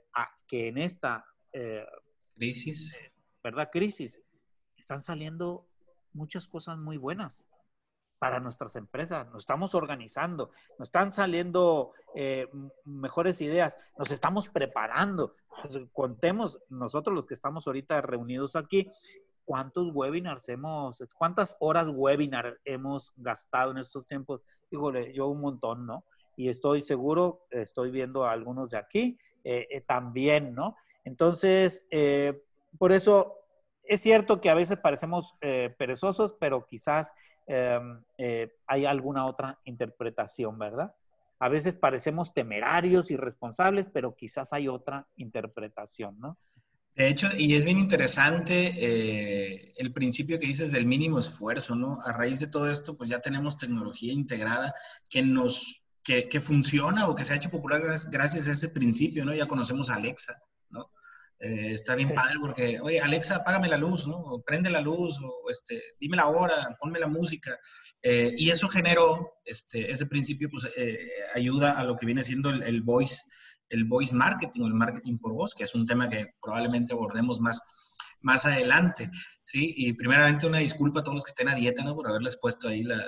que en esta eh, crisis, ¿verdad? Crisis, están saliendo muchas cosas muy buenas para nuestras empresas. Nos estamos organizando, nos están saliendo eh, mejores ideas, nos estamos preparando. contemos nosotros los que estamos ahorita reunidos aquí, cuántos webinars hemos, cuántas horas webinar hemos gastado en estos tiempos. Híjole, yo un montón, ¿no? Y estoy seguro, estoy viendo a algunos de aquí eh, eh, también, ¿no? Entonces, por eso es cierto que a veces parecemos perezosos, pero quizás eh, hay alguna otra interpretación, ¿verdad? A veces parecemos temerarios, irresponsables, pero quizás hay otra interpretación, ¿no? De hecho, y es bien interesante eh, el principio que dices del mínimo esfuerzo, ¿no? A raíz de todo esto, pues ya tenemos tecnología integrada que nos, que, que funciona o que se ha hecho popular gracias a ese principio, ¿no? Ya conocemos a Alexa, ¿no? Eh, está bien padre porque, oye, Alexa, apágame la luz, ¿no? O prende la luz, o este, dime la hora, ponme la música. Eh, y eso generó, este, ese principio, pues eh, ayuda a lo que viene siendo el, voice, el voice marketing o el marketing por voz, que es un tema que probablemente abordemos más, más adelante, ¿sí? Y primeramente una disculpa a todos los que estén a dieta. Por haberles puesto ahí la,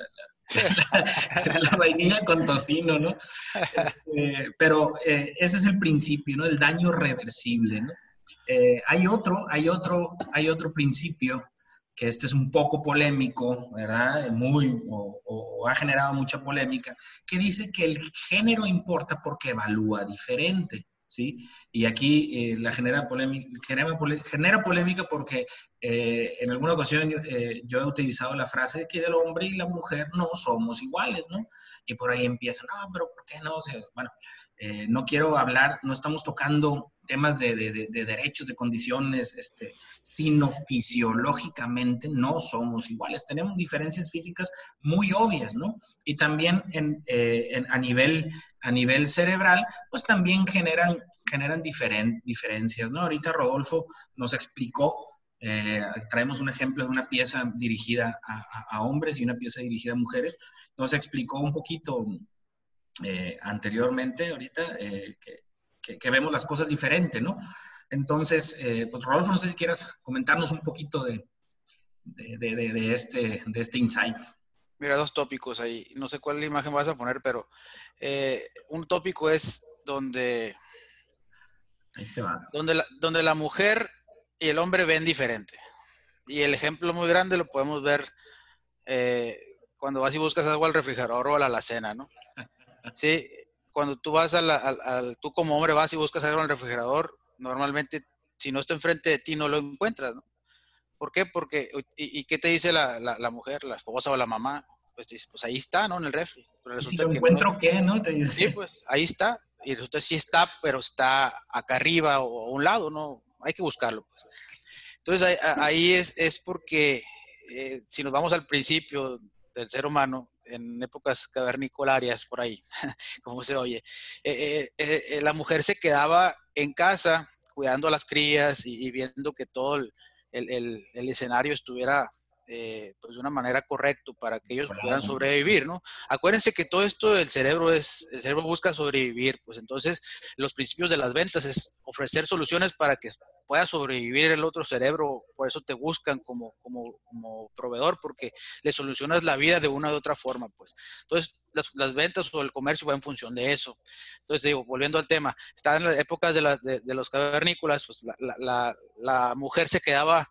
[laughs] la, vainilla con tocino, ¿no? Este, pero ese es el principio, ¿no? El daño reversible, ¿no? Eh, hay otro, hay otro, hay otro principio que este es un poco polémico, ¿verdad? Muy, o, ha generado mucha polémica, que dice que el género importa porque evalúa diferente, ¿sí? Y aquí eh, la genera polémica, genera, polémica porque eh, en alguna ocasión yo he utilizado la frase de que el hombre y la mujer no somos iguales, ¿no? Y por ahí empiezan, no, pero ¿por qué no? bueno, no quiero hablar, no estamos tocando temas de, derechos, de condiciones, este, sino fisiológicamente no somos iguales. Tenemos diferencias físicas muy obvias, ¿no? Y también eh, a, nivel, a nivel cerebral, pues también generan, generan diferencias, ¿no? Ahorita Rodolfo nos explicó eh, traemos un ejemplo de una pieza dirigida a, hombres y una pieza dirigida a mujeres. Nos explicó un poquito eh, anteriormente, ahorita, que, que, vemos las cosas diferentes, ¿no? Entonces, eh, pues Rodolfo, no sé si quieras comentarnos un poquito de, de, este, de este insight. Mira, dos tópicos ahí. No sé cuál imagen vas a poner, pero eh, un tópico es donde, donde, la, donde la mujer y el hombre ven diferente. Y el ejemplo muy grande lo podemos ver eh, cuando vas y buscas algo al refrigerador o a la alacena, ¿no? [laughs] Sí, cuando tú vas al, tú como hombre vas y buscas algo en el refrigerador, normalmente si no está enfrente de ti no lo encuentras, ¿no? ¿Por qué? Porque, ¿y, qué te dice la, mujer, la esposa o la mamá? Pues dice, pues ahí está, ¿no? En el refri. si lo encuentro, ¿qué? ¿No? Te dice. Sí, pues ahí está. Y resulta que sí está, pero está acá arriba o a un lado, ¿no? Hay que buscarlo, pues. Entonces ahí, es, es porque eh, si nos vamos al principio del ser humano, en épocas cavernicolarias por ahí, [laughs] como se oye, eh, eh, eh, la mujer se quedaba en casa cuidando a las crías y, viendo que todo el, el, escenario estuviera pues de una manera correcta para que ellos pudieran sobrevivir, ¿no? Acuérdense que todo esto del cerebro es, el cerebro busca sobrevivir, pues entonces los principios de las ventas es ofrecer soluciones para que pueda sobrevivir el otro cerebro, por eso te buscan como, como, como proveedor, porque le solucionas la vida de una u otra forma, pues. Entonces, las, las, ventas o el comercio va en función de eso. Entonces, digo, volviendo al tema, está en las épocas de, de, de los cavernícolas, pues la, la, la, mujer se quedaba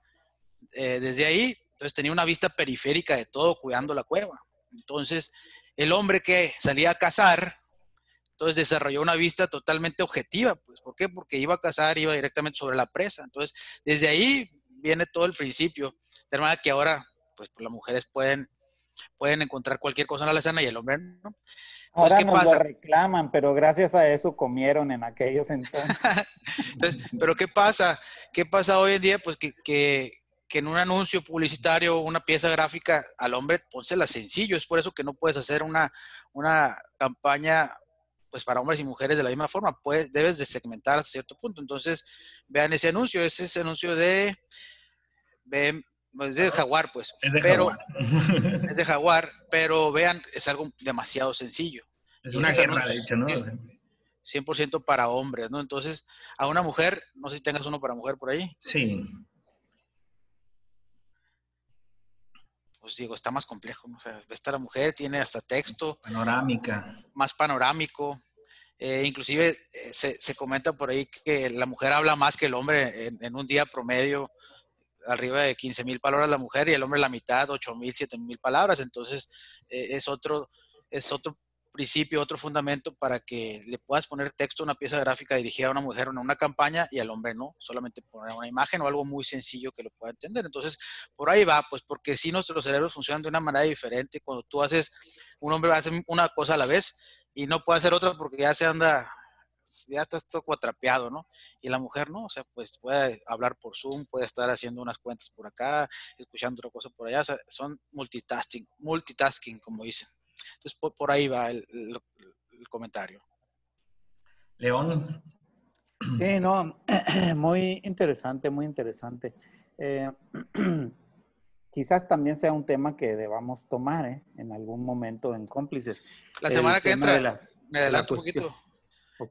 eh, desde ahí, entonces tenía una vista periférica de todo cuidando la cueva. Entonces, el hombre que salía a cazar, entonces desarrolló una vista totalmente objetiva, pues, ¿por qué? Porque iba a cazar, iba directamente sobre la presa. Entonces, desde ahí viene todo el principio. De manera que ahora, pues, las mujeres pueden, pueden encontrar cualquier cosa en la escena y el hombre no. Ahora ¿qué nos pasa? Lo reclaman, pero gracias a eso comieron en aquellos entonces. [laughs] entonces. Pero ¿qué pasa? ¿Qué pasa hoy en día? Pues que, que, que en un anuncio publicitario, una pieza gráfica, al hombre pónsela sencillo. Es por eso que no puedes hacer una, una campaña pues para hombres y mujeres de la misma forma, pues debes de segmentar hasta cierto punto. Entonces, vean ese anuncio, ese es ese anuncio de, de, pues, de Jaguar, pues. Es de pero, Jaguar. [laughs] es de Jaguar, pero vean, es algo demasiado sencillo. Es una guerra, de hecho, ¿no? 100% para hombres, ¿no? Entonces, a una mujer, no sé si tengas uno para mujer por ahí. Sí. Pues digo, está más complejo, ¿no? O sea, esta la mujer tiene hasta texto. Panorámica. Más panorámico. Eh, inclusive eh, se, comenta por ahí que la mujer habla más que el hombre en, un día promedio, arriba de 15 mil palabras la mujer y el hombre la mitad, 8 mil, 7 mil palabras. Entonces eh, es, otro, es otro principio, otro fundamento para que le puedas poner texto a una pieza gráfica dirigida a una mujer en una campaña y al hombre no, solamente poner una imagen o algo muy sencillo que lo pueda entender. Entonces, por ahí va, pues porque si nuestros cerebros funcionan de una manera diferente. Cuando tú haces, un hombre hace una cosa a la vez y no puede hacer otra porque ya se anda, ya está todo cuatrapeado, ¿no? Y la mujer no, o sea, pues puede hablar por Zoom, puede estar haciendo unas cuentas por acá, escuchando otra cosa por allá, o sea, son multitasking, multitasking, como dicen. Entonces, por, ahí va el, comentario. León. Sí, no, [clears throat] muy interesante, muy interesante. Eh, [clears throat] quizás también sea un tema que debamos tomar ¿eh? en algún momento en cómplices. La semana que entra, me adelanto un poquito.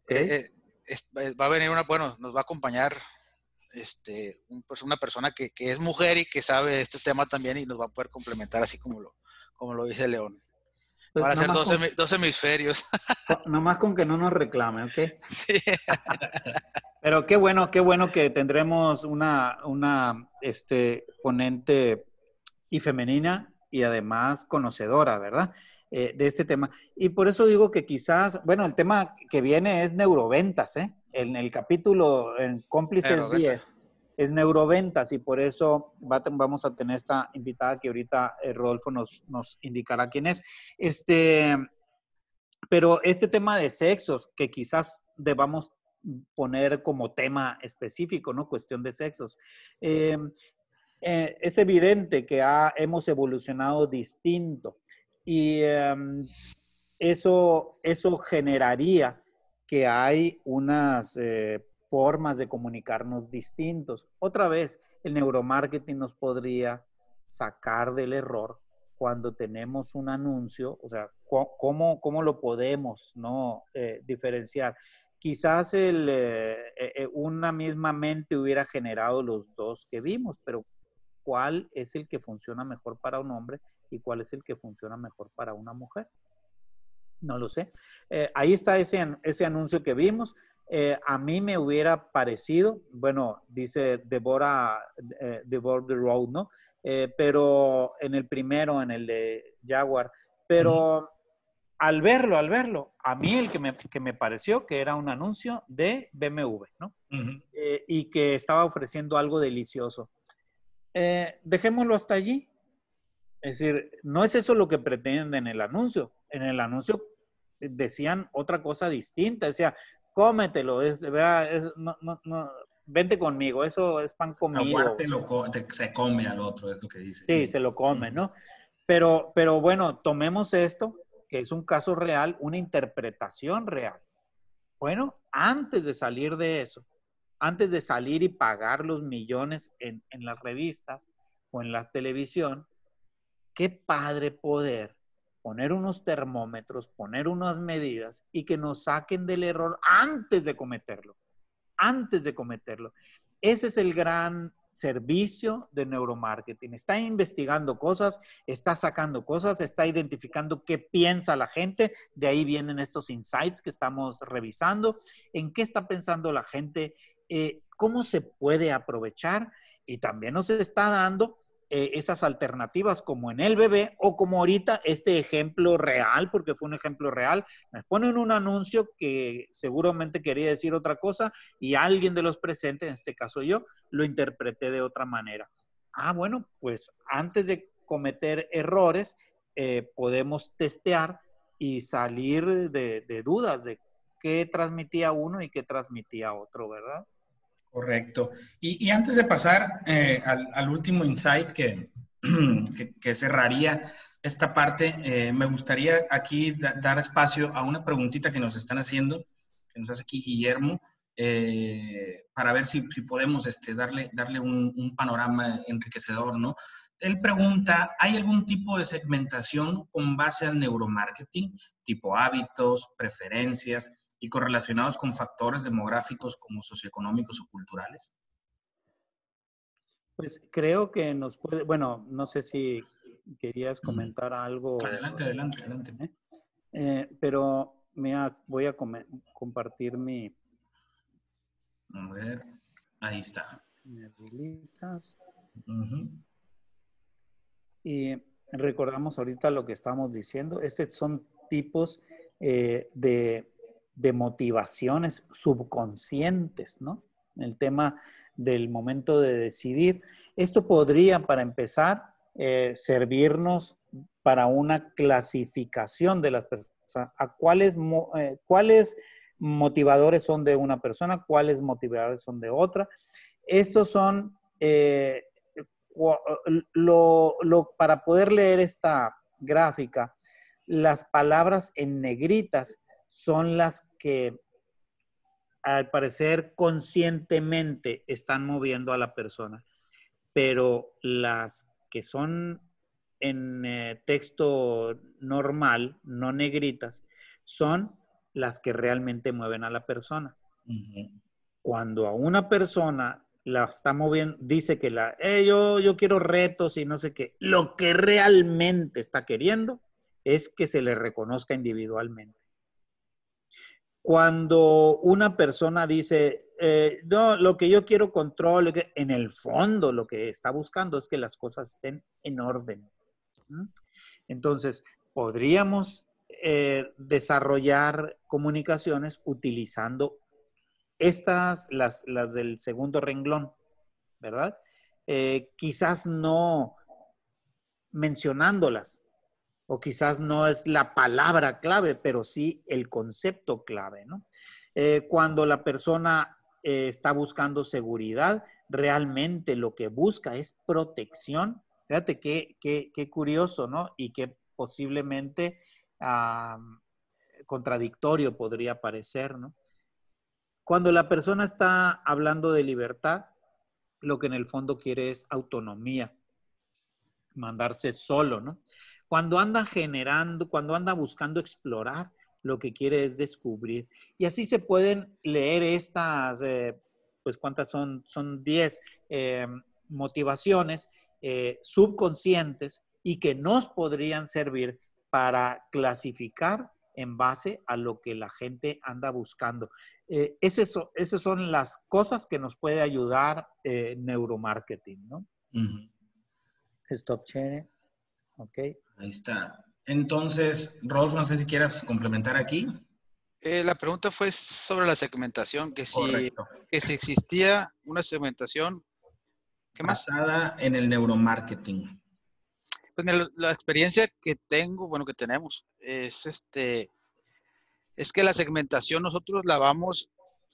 Eh, va a venir una, bueno, nos va a acompañar este, una persona que, que, es mujer y que sabe este tema también y nos va a poder complementar así como lo, como lo dice León. Pues Para hacer dos, hemisferios. [laughs] Nomás con que no nos reclame, ¿ok? Sí. [laughs] Pero qué bueno, qué bueno que tendremos una, una este, ponente y femenina y además conocedora, ¿verdad? Eh, de este tema. Y por eso digo que quizás, bueno, el tema que viene es neuroventas, ¿eh? En el capítulo en Cómplices 10 es neuroventas y por eso vamos a tener esta invitada que ahorita eh, Rodolfo nos, nos indicará quién es. Este, pero este tema de sexos, que quizás debamos poner como tema específico, ¿no? Cuestión de sexos. Em, eh, es evidente que hemos evolucionado distinto y em, eso, eso generaría que hay unas eh, formas de comunicarnos distintos. Otra vez, el neuromarketing nos podría sacar del error cuando tenemos un anuncio, o sea, ¿cómo, cómo lo podemos no eh, diferenciar? Quizás el, eh, eh, una misma mente hubiera generado los dos que vimos, pero ¿cuál es el que funciona mejor para un hombre y cuál es el que funciona mejor para una mujer? No lo sé. ahí está ese, ese anuncio que vimos. Eh, a mí me hubiera parecido, bueno, dice Deborah, eh, Deborah the Road, ¿no? Eh, pero en el primero, en el de Jaguar, pero al verlo, al verlo, a mí el que me, que me pareció que era un anuncio de BMW, ¿no? y que estaba ofreciendo algo delicioso. Dejémoslo hasta allí. Es decir, no es eso lo que pretenden en el anuncio. En el anuncio decían otra cosa distinta. Decía, cómetelo, es, no, no, no, vente conmigo, eso es pan comido. se come al otro, es lo que dice. Sí, se lo come, ¿no? Pero, pero bueno, tomemos esto, que es un caso real, una interpretación real. Bueno, antes de salir de eso, antes de salir y pagar los millones en, en las revistas o en la televisión, qué padre poder poner unos termómetros, poner unas medidas y que nos saquen del error antes de cometerlo, antes de cometerlo. Ese es el gran servicio de neuromarketing. Está investigando cosas, está sacando cosas, está identificando qué piensa la gente. De ahí vienen estos insights que estamos revisando. ¿En qué está pensando la gente? Eh, ¿Cómo se puede aprovechar? Y también nos está dando eh, esas alternativas como en el bebé o como ahorita este ejemplo real, porque fue un ejemplo real, me ponen un anuncio que seguramente quería decir otra cosa y alguien de los presentes, en este caso yo, lo interpreté de otra manera. Ah, bueno, pues antes de cometer errores, eh, podemos testear y salir de, de dudas de qué transmitía uno y qué transmitía otro, ¿verdad? Correcto. Y, antes de pasar eh, al, último insight [clears throat] que, que, cerraría esta parte, eh, me gustaría aquí dar espacio a una preguntita que nos están haciendo, que nos hace aquí Guillermo. eh, para ver si, podemos este, darle, darle un, panorama enriquecedor, ¿no? Él pregunta, ¿hay algún tipo de segmentación con base al neuromarketing, tipo hábitos, preferencias y correlacionados con factores demográficos como socioeconómicos o culturales? Pues creo que nos puede, bueno, no sé si querías comentar algo. Adelante, adelante, adelante. ¿Eh? Eh, pero mira, voy a compartir mi, a ver, ahí está. Y recordamos ahorita lo que estamos diciendo. Estos son tipos eh, de, motivaciones subconscientes, ¿no? El tema del momento de decidir. Esto podría, para empezar, eh, servirnos para una clasificación de las personas. ¿A cuáles, eh, cuáles motivadores son de una persona, cuáles motivadores son de otra. Estos son, eh, lo, para poder leer esta gráfica, las palabras en negritas son las que al parecer conscientemente están moviendo a la persona, pero las que son en eh, texto normal, no negritas, son las que realmente mueven a la persona. Cuando a una persona la está moviendo, dice que la, eh, yo, yo quiero retos y no sé qué, lo que realmente está queriendo es que se le reconozca individualmente. Cuando una persona dice, eh, no, lo que yo quiero control, en el fondo lo que está buscando es que las cosas estén en orden. Entonces, podríamos eh, desarrollar comunicaciones utilizando estas, las, del segundo renglón, ¿verdad? Eh, quizás no mencionándolas, o quizás no es la palabra clave, pero sí el concepto clave, ¿no? Eh, cuando la persona está buscando seguridad, realmente lo que busca es protección. Fíjate qué, qué, qué curioso, ¿no? Y que posiblemente contradictorio podría parecer, ¿no? Cuando la persona está hablando de libertad, lo que en el fondo quiere es autonomía, mandarse solo, ¿no? Cuando anda generando, cuando anda buscando explorar, lo que quiere es descubrir. Y así se pueden leer estas, eh, pues cuántas son, son 10 eh, motivaciones eh, subconscientes y que nos podrían servir para clasificar en base a lo que la gente anda buscando. Eh, esas, son las cosas que nos puede ayudar eh, neuromarketing, ¿no? Stop sharing. Ok. Ahí está. Entonces, Ros, no sé si quieras complementar aquí. Eh, la pregunta fue sobre la segmentación, que si, que si existía una segmentación basada en el neuromarketing. Pues la experiencia que tengo, bueno, que tenemos, es este, es que la segmentación nosotros la vamos,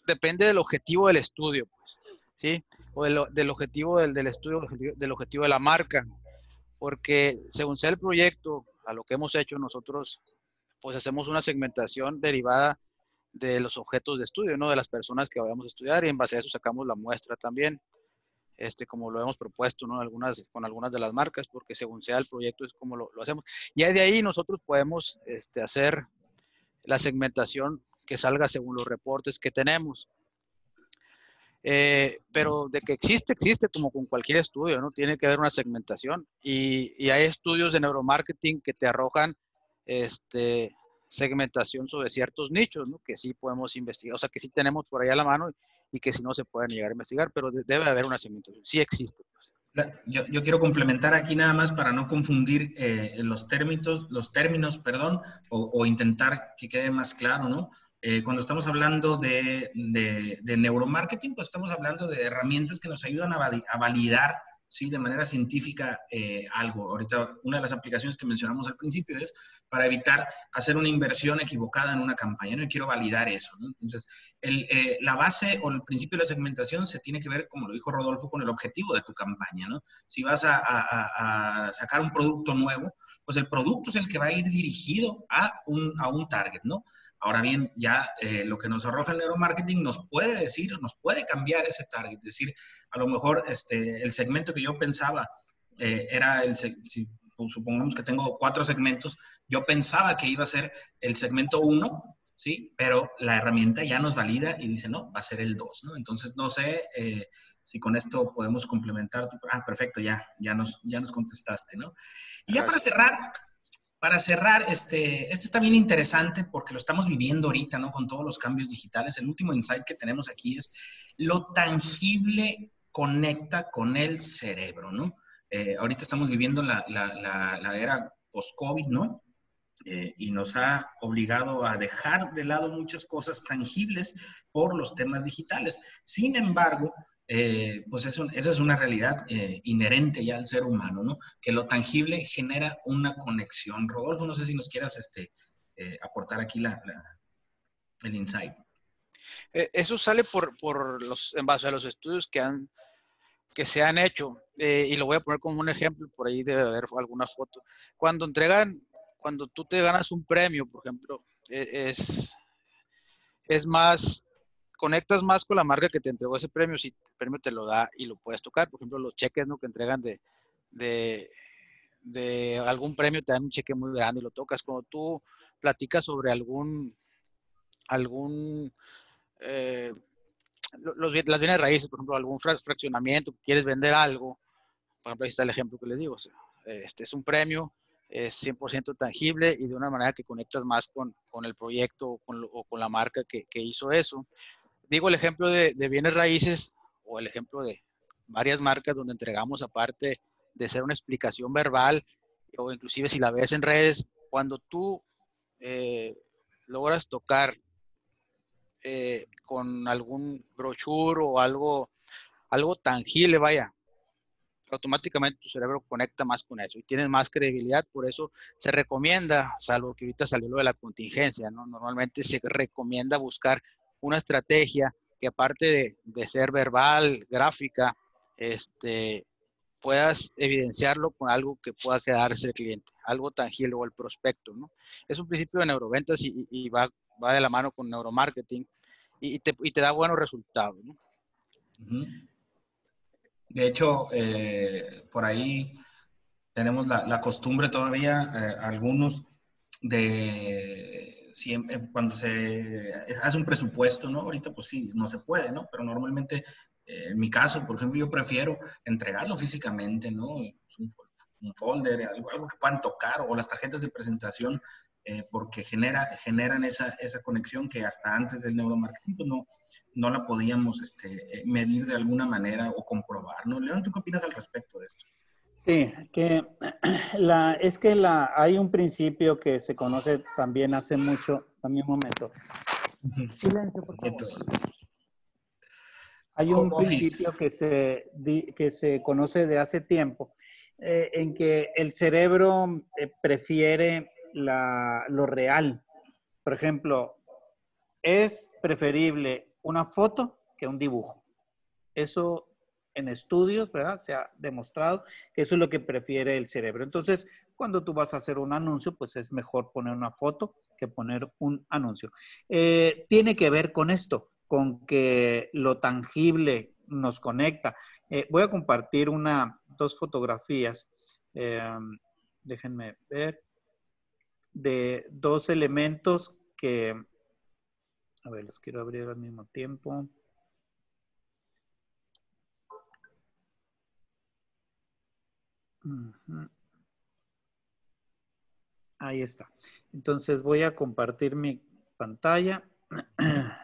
depende del objetivo del estudio, pues, ¿sí? O del, objetivo del, del, estudio, del objetivo de la marca. Porque según sea el proyecto, a lo que hemos hecho nosotros, pues hacemos una segmentación derivada de los objetos de estudio, ¿no? De las personas que vayamos a estudiar y en base a eso sacamos la muestra también este, como lo hemos propuesto, con algunas de las marcas, porque según sea el proyecto es como lo, hacemos. Y de ahí nosotros podemos este, hacer la segmentación que salga según los reportes que tenemos. Eh, pero de que existe, existe como con cualquier estudio, ¿no? Tiene que haber una segmentación y, y hay estudios de neuromarketing que te arrojan este, segmentación sobre ciertos nichos, ¿no? Que sí podemos investigar, o sea, que sí tenemos por ahí a la mano y que si no se pueden llegar a investigar, pero debe haber una segmentación, sí existe. Pues. Yo, yo, quiero complementar aquí nada más para no confundir eh, los términos, los términos, perdón, o, intentar que quede más claro, ¿no? Eh, cuando estamos hablando de, de, de, neuromarketing, pues estamos hablando de herramientas que nos ayudan a, a validar ¿sí? de manera científica eh, algo. Ahorita una de las aplicaciones que mencionamos al principio es para evitar hacer una inversión equivocada en una campaña, ¿no? Y quiero validar eso, ¿no? Entonces, el, eh, la base o el principio de la segmentación se tiene que ver, como lo dijo Rodolfo, con el objetivo de tu campaña, ¿no? Si vas a, a, a sacar un producto nuevo, pues el producto es el que va a ir dirigido a un, a un target, ¿no? Ahora bien, ya eh, lo que nos arroja el neuromarketing nos puede decir, nos puede cambiar ese target. Es decir, a lo mejor este, el segmento que yo pensaba eh, era el, si supongamos que tengo cuatro segmentos, yo pensaba que iba a ser el segmento 1, ¿sí? Pero la herramienta ya nos valida y dice, no, va a ser el 2, ¿no? Entonces, no sé eh, si con esto podemos complementar. Tu... Ah, perfecto, ya, ya, nos, ya nos contestaste, ¿no? Y ya para cerrar, para cerrar, este, este está bien interesante porque lo estamos viviendo ahorita, ¿no? Con todos los cambios digitales. El último insight que tenemos aquí es lo tangible conecta con el cerebro, ¿no? Eh, ahorita estamos viviendo la, la, la, era post-COVID, ¿no? Eh, y nos ha obligado a dejar de lado muchas cosas tangibles por los temas digitales. Sin embargo, eh, pues eso, eso, es una realidad inherente ya al ser humano, ¿no? Que lo tangible genera una conexión. Rodolfo, no sé si nos quieras este, aportar aquí la, el insight. Eso sale por, por los, en base a los estudios que han que se han hecho, eh, y lo voy a poner como un ejemplo, por ahí debe haber alguna foto. Cuando entregan, cuando tú te ganas un premio, por ejemplo, e, es, es más, conectas más con la marca que te entregó ese premio si el premio te lo da y lo puedes tocar. Por ejemplo, los cheques ¿no? que entregan de, de, de algún premio, te dan un cheque muy grande y lo tocas. Cuando tú platicas sobre algún, algún eh, las bienes raíces, por ejemplo, algún fraccionamiento, quieres vender algo, por ejemplo, ahí está el ejemplo que les digo, este es un premio, es 100% tangible y de una manera que conectas más con, con el proyecto o con, o con, la marca que, que, hizo eso. Digo el ejemplo de, bienes raíces o el ejemplo de varias marcas donde entregamos aparte de ser una explicación verbal o inclusive si la ves en redes, cuando tú eh, logras tocar eh, con algún brochure o algo, algo tangible, vaya, automáticamente tu cerebro conecta más con eso y tienes más credibilidad, por eso se recomienda, salvo que ahorita salió lo de la contingencia, ¿no? Normalmente se recomienda buscar una estrategia que aparte de, ser verbal, gráfica, este, puedas evidenciarlo con algo que pueda quedarse el cliente, algo tangible o el prospecto, ¿no? Es un principio de neuroventas y, va va de la mano con neuromarketing y te, y te da buenos resultados. De hecho, eh, por ahí tenemos la, la costumbre todavía, eh, algunos, de siempre, cuando se hace un presupuesto, ¿no? Ahorita pues sí, no se puede, ¿no? Pero normalmente, eh, en mi caso, por ejemplo, yo prefiero entregarlo físicamente, ¿no? Un, un folder, algo, algo, que puedan tocar, o las tarjetas de presentación eh, porque genera, generan esa, esa, conexión que hasta antes del neuromarketing pues, no, no la podíamos este, eh, medir de alguna manera o comprobar. ¿no? León, ¿tú qué opinas al respecto de esto? Sí, que [clears throat] la, es que la, hay un principio que se conoce también hace mucho, también un momento. Silencio, por favor. Hay un principio que se, que se conoce de hace tiempo, eh, en que el cerebro prefiere lo real. Por ejemplo, es preferible una foto que un dibujo. Eso en estudios, ¿verdad? Se ha demostrado que eso es lo que prefiere el cerebro. Entonces, cuando tú vas a hacer un anuncio, pues es mejor poner una foto que poner un anuncio. Eh, tiene que ver con esto, con que lo tangible nos conecta. Eh, voy a compartir una, dos fotografías. Eh, déjenme ver de dos elementos que, a ver, los quiero abrir al mismo tiempo. Ahí está. Entonces voy a compartir mi pantalla. [clears throat]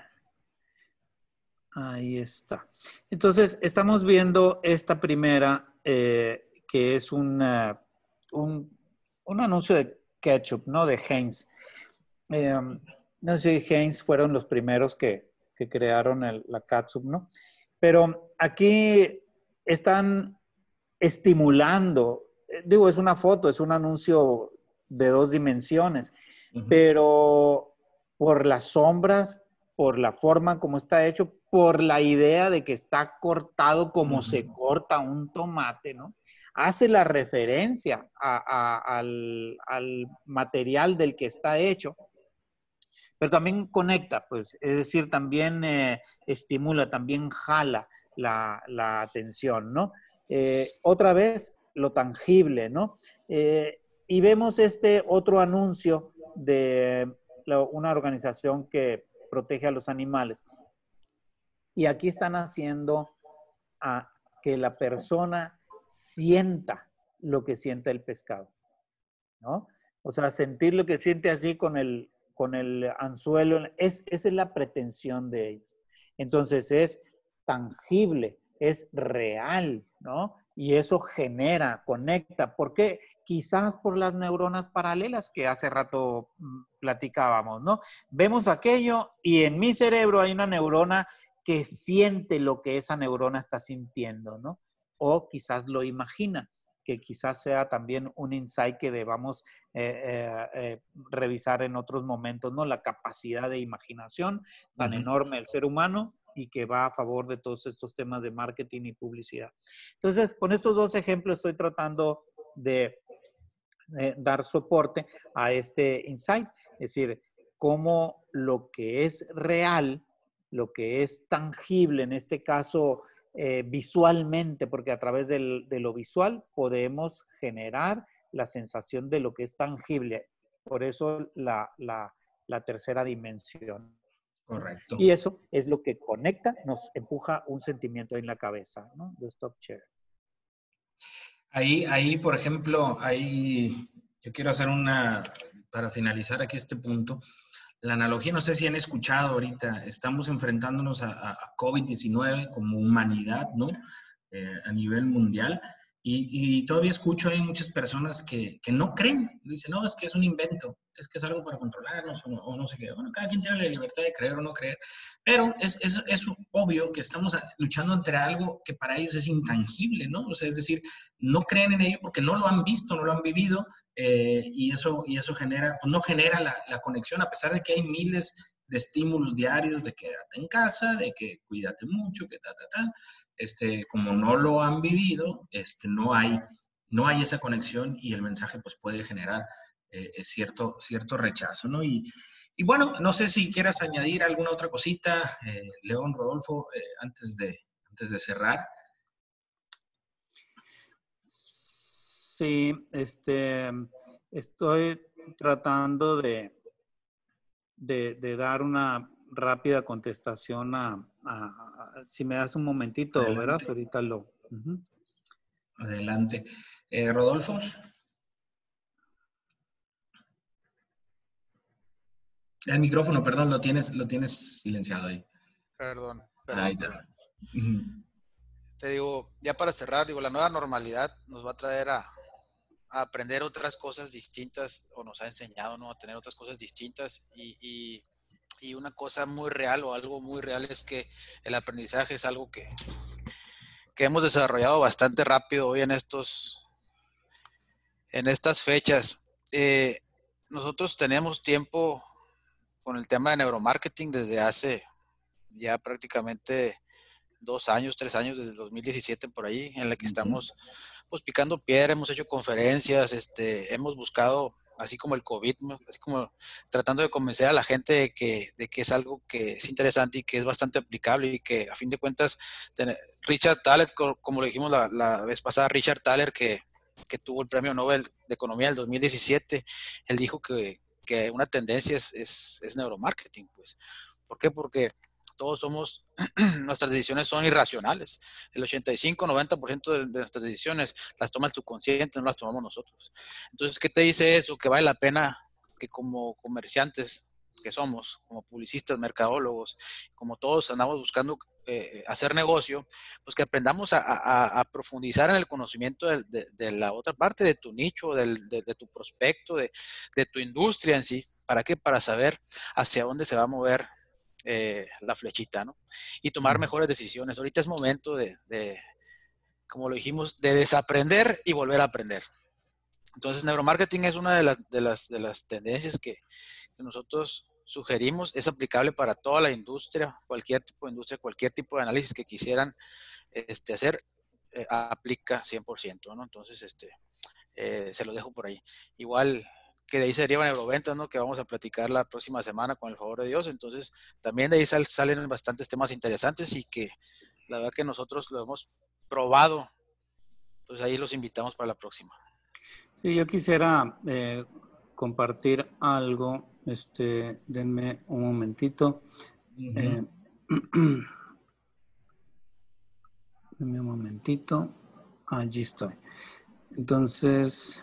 Ahí está. Entonces, estamos viendo esta primera, eh, que es un, un, anuncio de ketchup, ¿no? De Heinz. Em, no sé si Heinz fueron los primeros que, que crearon el, la ketchup, ¿no? Pero aquí están estimulando, digo, es una foto, es un anuncio de dos dimensiones, pero por las sombras, por la forma como está hecho, por la idea de que está cortado como se corta un tomate, ¿no? hace la referencia al, material del que está hecho, pero también conecta, pues, es decir, también eh, estimula, también jala la, atención, ¿no? Eh, otra vez, lo tangible, ¿no? Eh, y vemos este otro anuncio de una organización que protege a los animales. Y aquí están haciendo que la persona sienta lo que siente el pescado, ¿no? O sea, sentir lo que siente así con el, con el anzuelo, es, esa es la pretensión de ellos. Entonces es tangible, es real, ¿no? Y eso genera, conecta. ¿Por qué? Quizás por las neuronas paralelas que hace rato mm, platicábamos, ¿no? Vemos aquello y en mi cerebro hay una neurona que siente lo que esa neurona está sintiendo, ¿no? O quizás lo imagina, que quizás sea también un insight que debamos eh, eh, eh, revisar en otros momentos, ¿no? La capacidad de imaginación tan enorme del ser humano y que va a favor de todos estos temas de marketing y publicidad. Entonces, con estos dos ejemplos estoy tratando de dar soporte a este insight, es decir, cómo lo que es real lo que es tangible, en este caso eh, visualmente, porque a través de lo visual podemos generar la sensación de lo que es tangible. Por eso la, tercera dimensión. Correcto. Y eso es lo que conecta, nos empuja un sentimiento en la cabeza, ¿no? De stop chair. Ahí, ahí, por ejemplo, ahí yo quiero hacer una, para finalizar aquí este punto, la analogía, no sé si han escuchado ahorita, estamos enfrentándonos a, COVID-19 como humanidad, ¿no? Eh, a nivel mundial. Y, todavía escucho, hay muchas personas que, que, no creen, dicen, no, es que es un invento, es que es algo para controlarnos o no, sé qué. Bueno, cada quien tiene la libertad de creer o no creer, pero es, es, es, obvio que estamos luchando entre algo que para ellos es intangible, ¿no? O sea, es decir, no creen en ello porque no lo han visto, no lo han vivido eh, y, eso, y eso genera, pues no genera la, la conexión, a pesar de que hay miles de estímulos diarios de quédate en casa, de que cuídate mucho, que ta, ta, ta este, como no lo han vivido, este, no, hay, no hay esa conexión y el mensaje pues, puede generar eh, cierto, cierto rechazo. ¿no? Y, y, bueno, no sé si quieras añadir alguna otra cosita, eh, León, Rodolfo, eh, antes, de, antes de cerrar. Sí, este, estoy tratando de, de dar una rápida contestación a, si me das un momentito, ¿verdad? Ahorita lo. Adelante. Eh, Rodolfo. El micrófono, perdón, lo tienes, lo tienes silenciado ahí. Perdón. Ahí está. Te digo, ya para cerrar, digo, la nueva normalidad nos va a traer a, a aprender otras cosas distintas, o nos ha enseñado, ¿no? A tener otras cosas distintas y y una cosa muy real o algo muy real es que el aprendizaje es algo que, que hemos desarrollado bastante rápido hoy en estos en estas fechas. Eh, nosotros tenemos tiempo con el tema de neuromarketing desde hace ya prácticamente dos años, tres años, desde el 2017 por ahí, en la que estamos pues picando piedra, hemos hecho conferencias, este, hemos buscado así como el COVID, así como tratando de convencer a la gente de que, de que es algo que es interesante y que es bastante aplicable y que a fin de cuentas, Richard Thaler, como lo dijimos la, vez pasada, Richard Thaler, que, que, tuvo el premio Nobel de Economía del 2017, él dijo que, que una tendencia es, es, es neuromarketing, pues. ¿Por qué? Porque todos somos, [clears throat] nuestras decisiones son irracionales. El 85-90% de, nuestras decisiones las toma el subconsciente, no las tomamos nosotros. Entonces, ¿qué te dice eso? Que vale la pena que como comerciantes que somos, como publicistas, mercadólogos, como todos andamos buscando eh, hacer negocio, pues que aprendamos a, profundizar en el conocimiento de, la otra parte, de tu nicho, de, tu prospecto, de, tu industria en sí. ¿Para qué? Para saber hacia dónde se va a mover eh, la flechita, ¿no? Y tomar mejores decisiones. Ahorita es momento de, como lo dijimos, de desaprender y volver a aprender. Entonces, neuromarketing es una de, las, de las tendencias que, nosotros sugerimos. Es aplicable para toda la industria, cualquier tipo de industria, cualquier tipo de análisis que quisieran este, hacer, eh, aplica 100%, ¿no? Entonces, este, eh, se lo dejo por ahí. Igual que de ahí se derivan neuroventas, ¿no? Que vamos a platicar la próxima semana con el favor de Dios. Entonces, también de ahí salen bastantes temas interesantes y que la verdad que nosotros lo hemos probado. Entonces, ahí los invitamos para la próxima. Sí, yo quisiera eh, compartir algo. Este, denme un momentito. Eh, [clears throat] denme un momentito. Allí estoy. Entonces,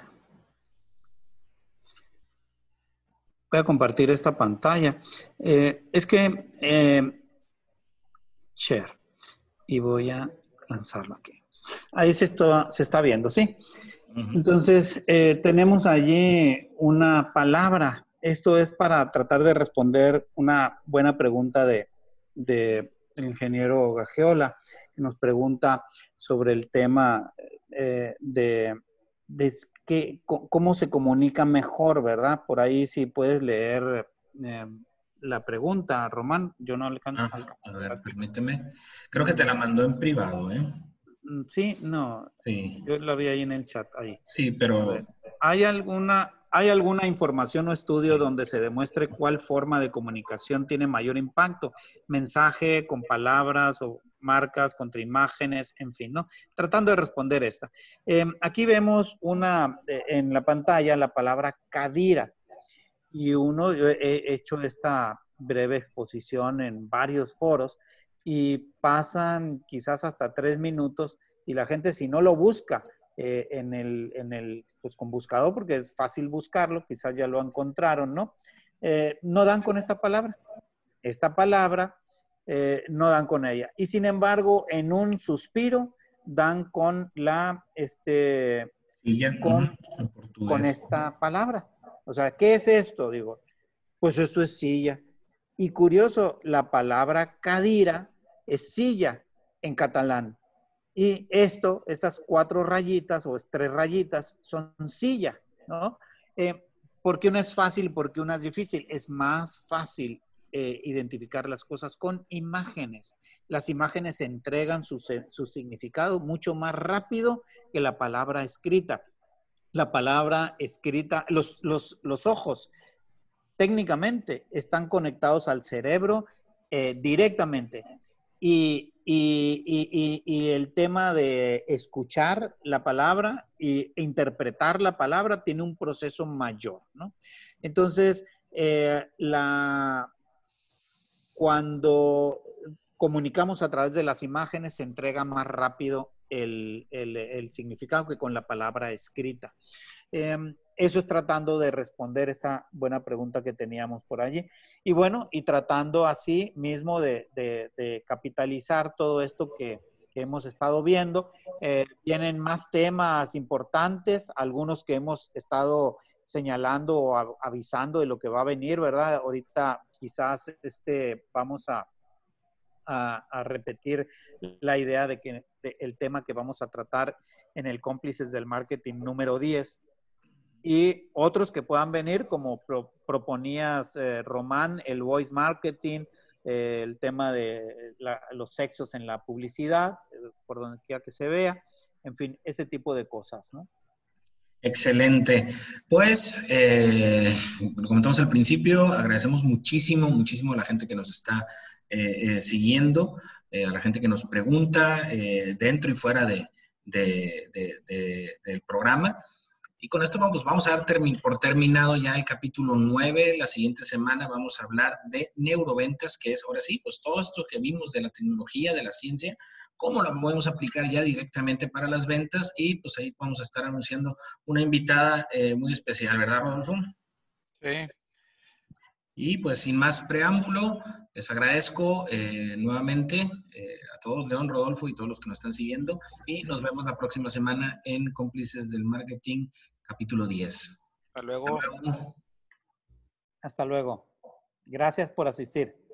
voy a compartir esta pantalla. Eh, es que, share, y voy a lanzarlo aquí. Ahí se está, se está viendo, ¿sí? Entonces, eh, tenemos allí una palabra. Esto es para tratar de responder una buena pregunta de, de ingeniero Gajeola, que nos pregunta sobre el tema eh, de, de cómo se comunica mejor, ¿verdad? Por ahí si puedes leer eh, la pregunta, Román. Yo no alcanzo. Ah, a ver, permíteme. Creo que te la mandó en privado, ¿eh? Mm, sí, no. Sí. Yo la vi ahí en el chat. Ahí. Sí, pero. ¿Hay alguna, ¿Hay alguna información o estudio donde se demuestre cuál forma de comunicación tiene mayor impacto? Mensaje con palabras o marcas, contra imágenes, en fin, ¿no? Tratando de responder esta. Em, aquí vemos una, eh, en la pantalla, la palabra cadira. Y uno, yo he hecho esta breve exposición en varios foros y pasan quizás hasta tres minutos y la gente si no lo busca eh, en, el, en el, pues con buscador, porque es fácil buscarlo, quizás ya lo encontraron, ¿no? Eh, no dan con esta palabra. Esta palabra eh, no dan con ella. Y sin embargo, en un suspiro dan con la, este, con, con esta palabra. O sea, ¿qué es esto? Digo, pues esto es silla. Y curioso, la palabra cadira es silla en catalán. Y esto, estas cuatro rayitas o tres rayitas son silla, ¿no? Eh, ¿Por qué una es fácil? Porque una es difícil. Es más fácil eh, identificar las cosas con imágenes. Las imágenes entregan su, significado mucho más rápido que la palabra escrita. La palabra escrita, los ojos técnicamente están conectados al cerebro eh, directamente. Y, el tema de escuchar la palabra e interpretar la palabra tiene un proceso mayor, ¿no? Entonces, eh, la, cuando comunicamos a través de las imágenes se entrega más rápido el, significado que con la palabra escrita. Em, eso es tratando de responder esa buena pregunta que teníamos por allí. Y bueno, y tratando así mismo de, capitalizar todo esto que, hemos estado viendo. Eh, tienen más temas importantes, algunos que hemos estado señalando o avisando de lo que va a venir, ¿verdad? Ahorita quizás este, vamos a, repetir la idea de que el tema que vamos a tratar en el cómplices del marketing número 10 y otros que puedan venir, como proponías, eh, Román, el voice marketing, eh, el tema de los sexos en la publicidad, eh, por donde quiera que se vea, en fin, ese tipo de cosas, ¿no? Excelente. Pues, como comentamos al principio, agradecemos muchísimo, muchísimo a la gente que nos está siguiendo, a la gente que nos pregunta dentro y fuera de, del programa. Y con esto vamos, vamos a dar por terminado ya el capítulo 9. La siguiente semana vamos a hablar de neuroventas, que es ahora sí, pues todo esto que vimos de la tecnología, de la ciencia, cómo lo podemos aplicar ya directamente para las ventas. Y pues ahí vamos a estar anunciando una invitada eh, muy especial, ¿verdad, Rodolfo? Sí. Y pues sin más preámbulo, les agradezco eh, nuevamente eh, a todos, León, Rodolfo y todos los que nos están siguiendo. Y nos vemos la próxima semana en Cómplices del Marketing capítulo 10. Hasta luego. Hasta luego. Gracias por asistir.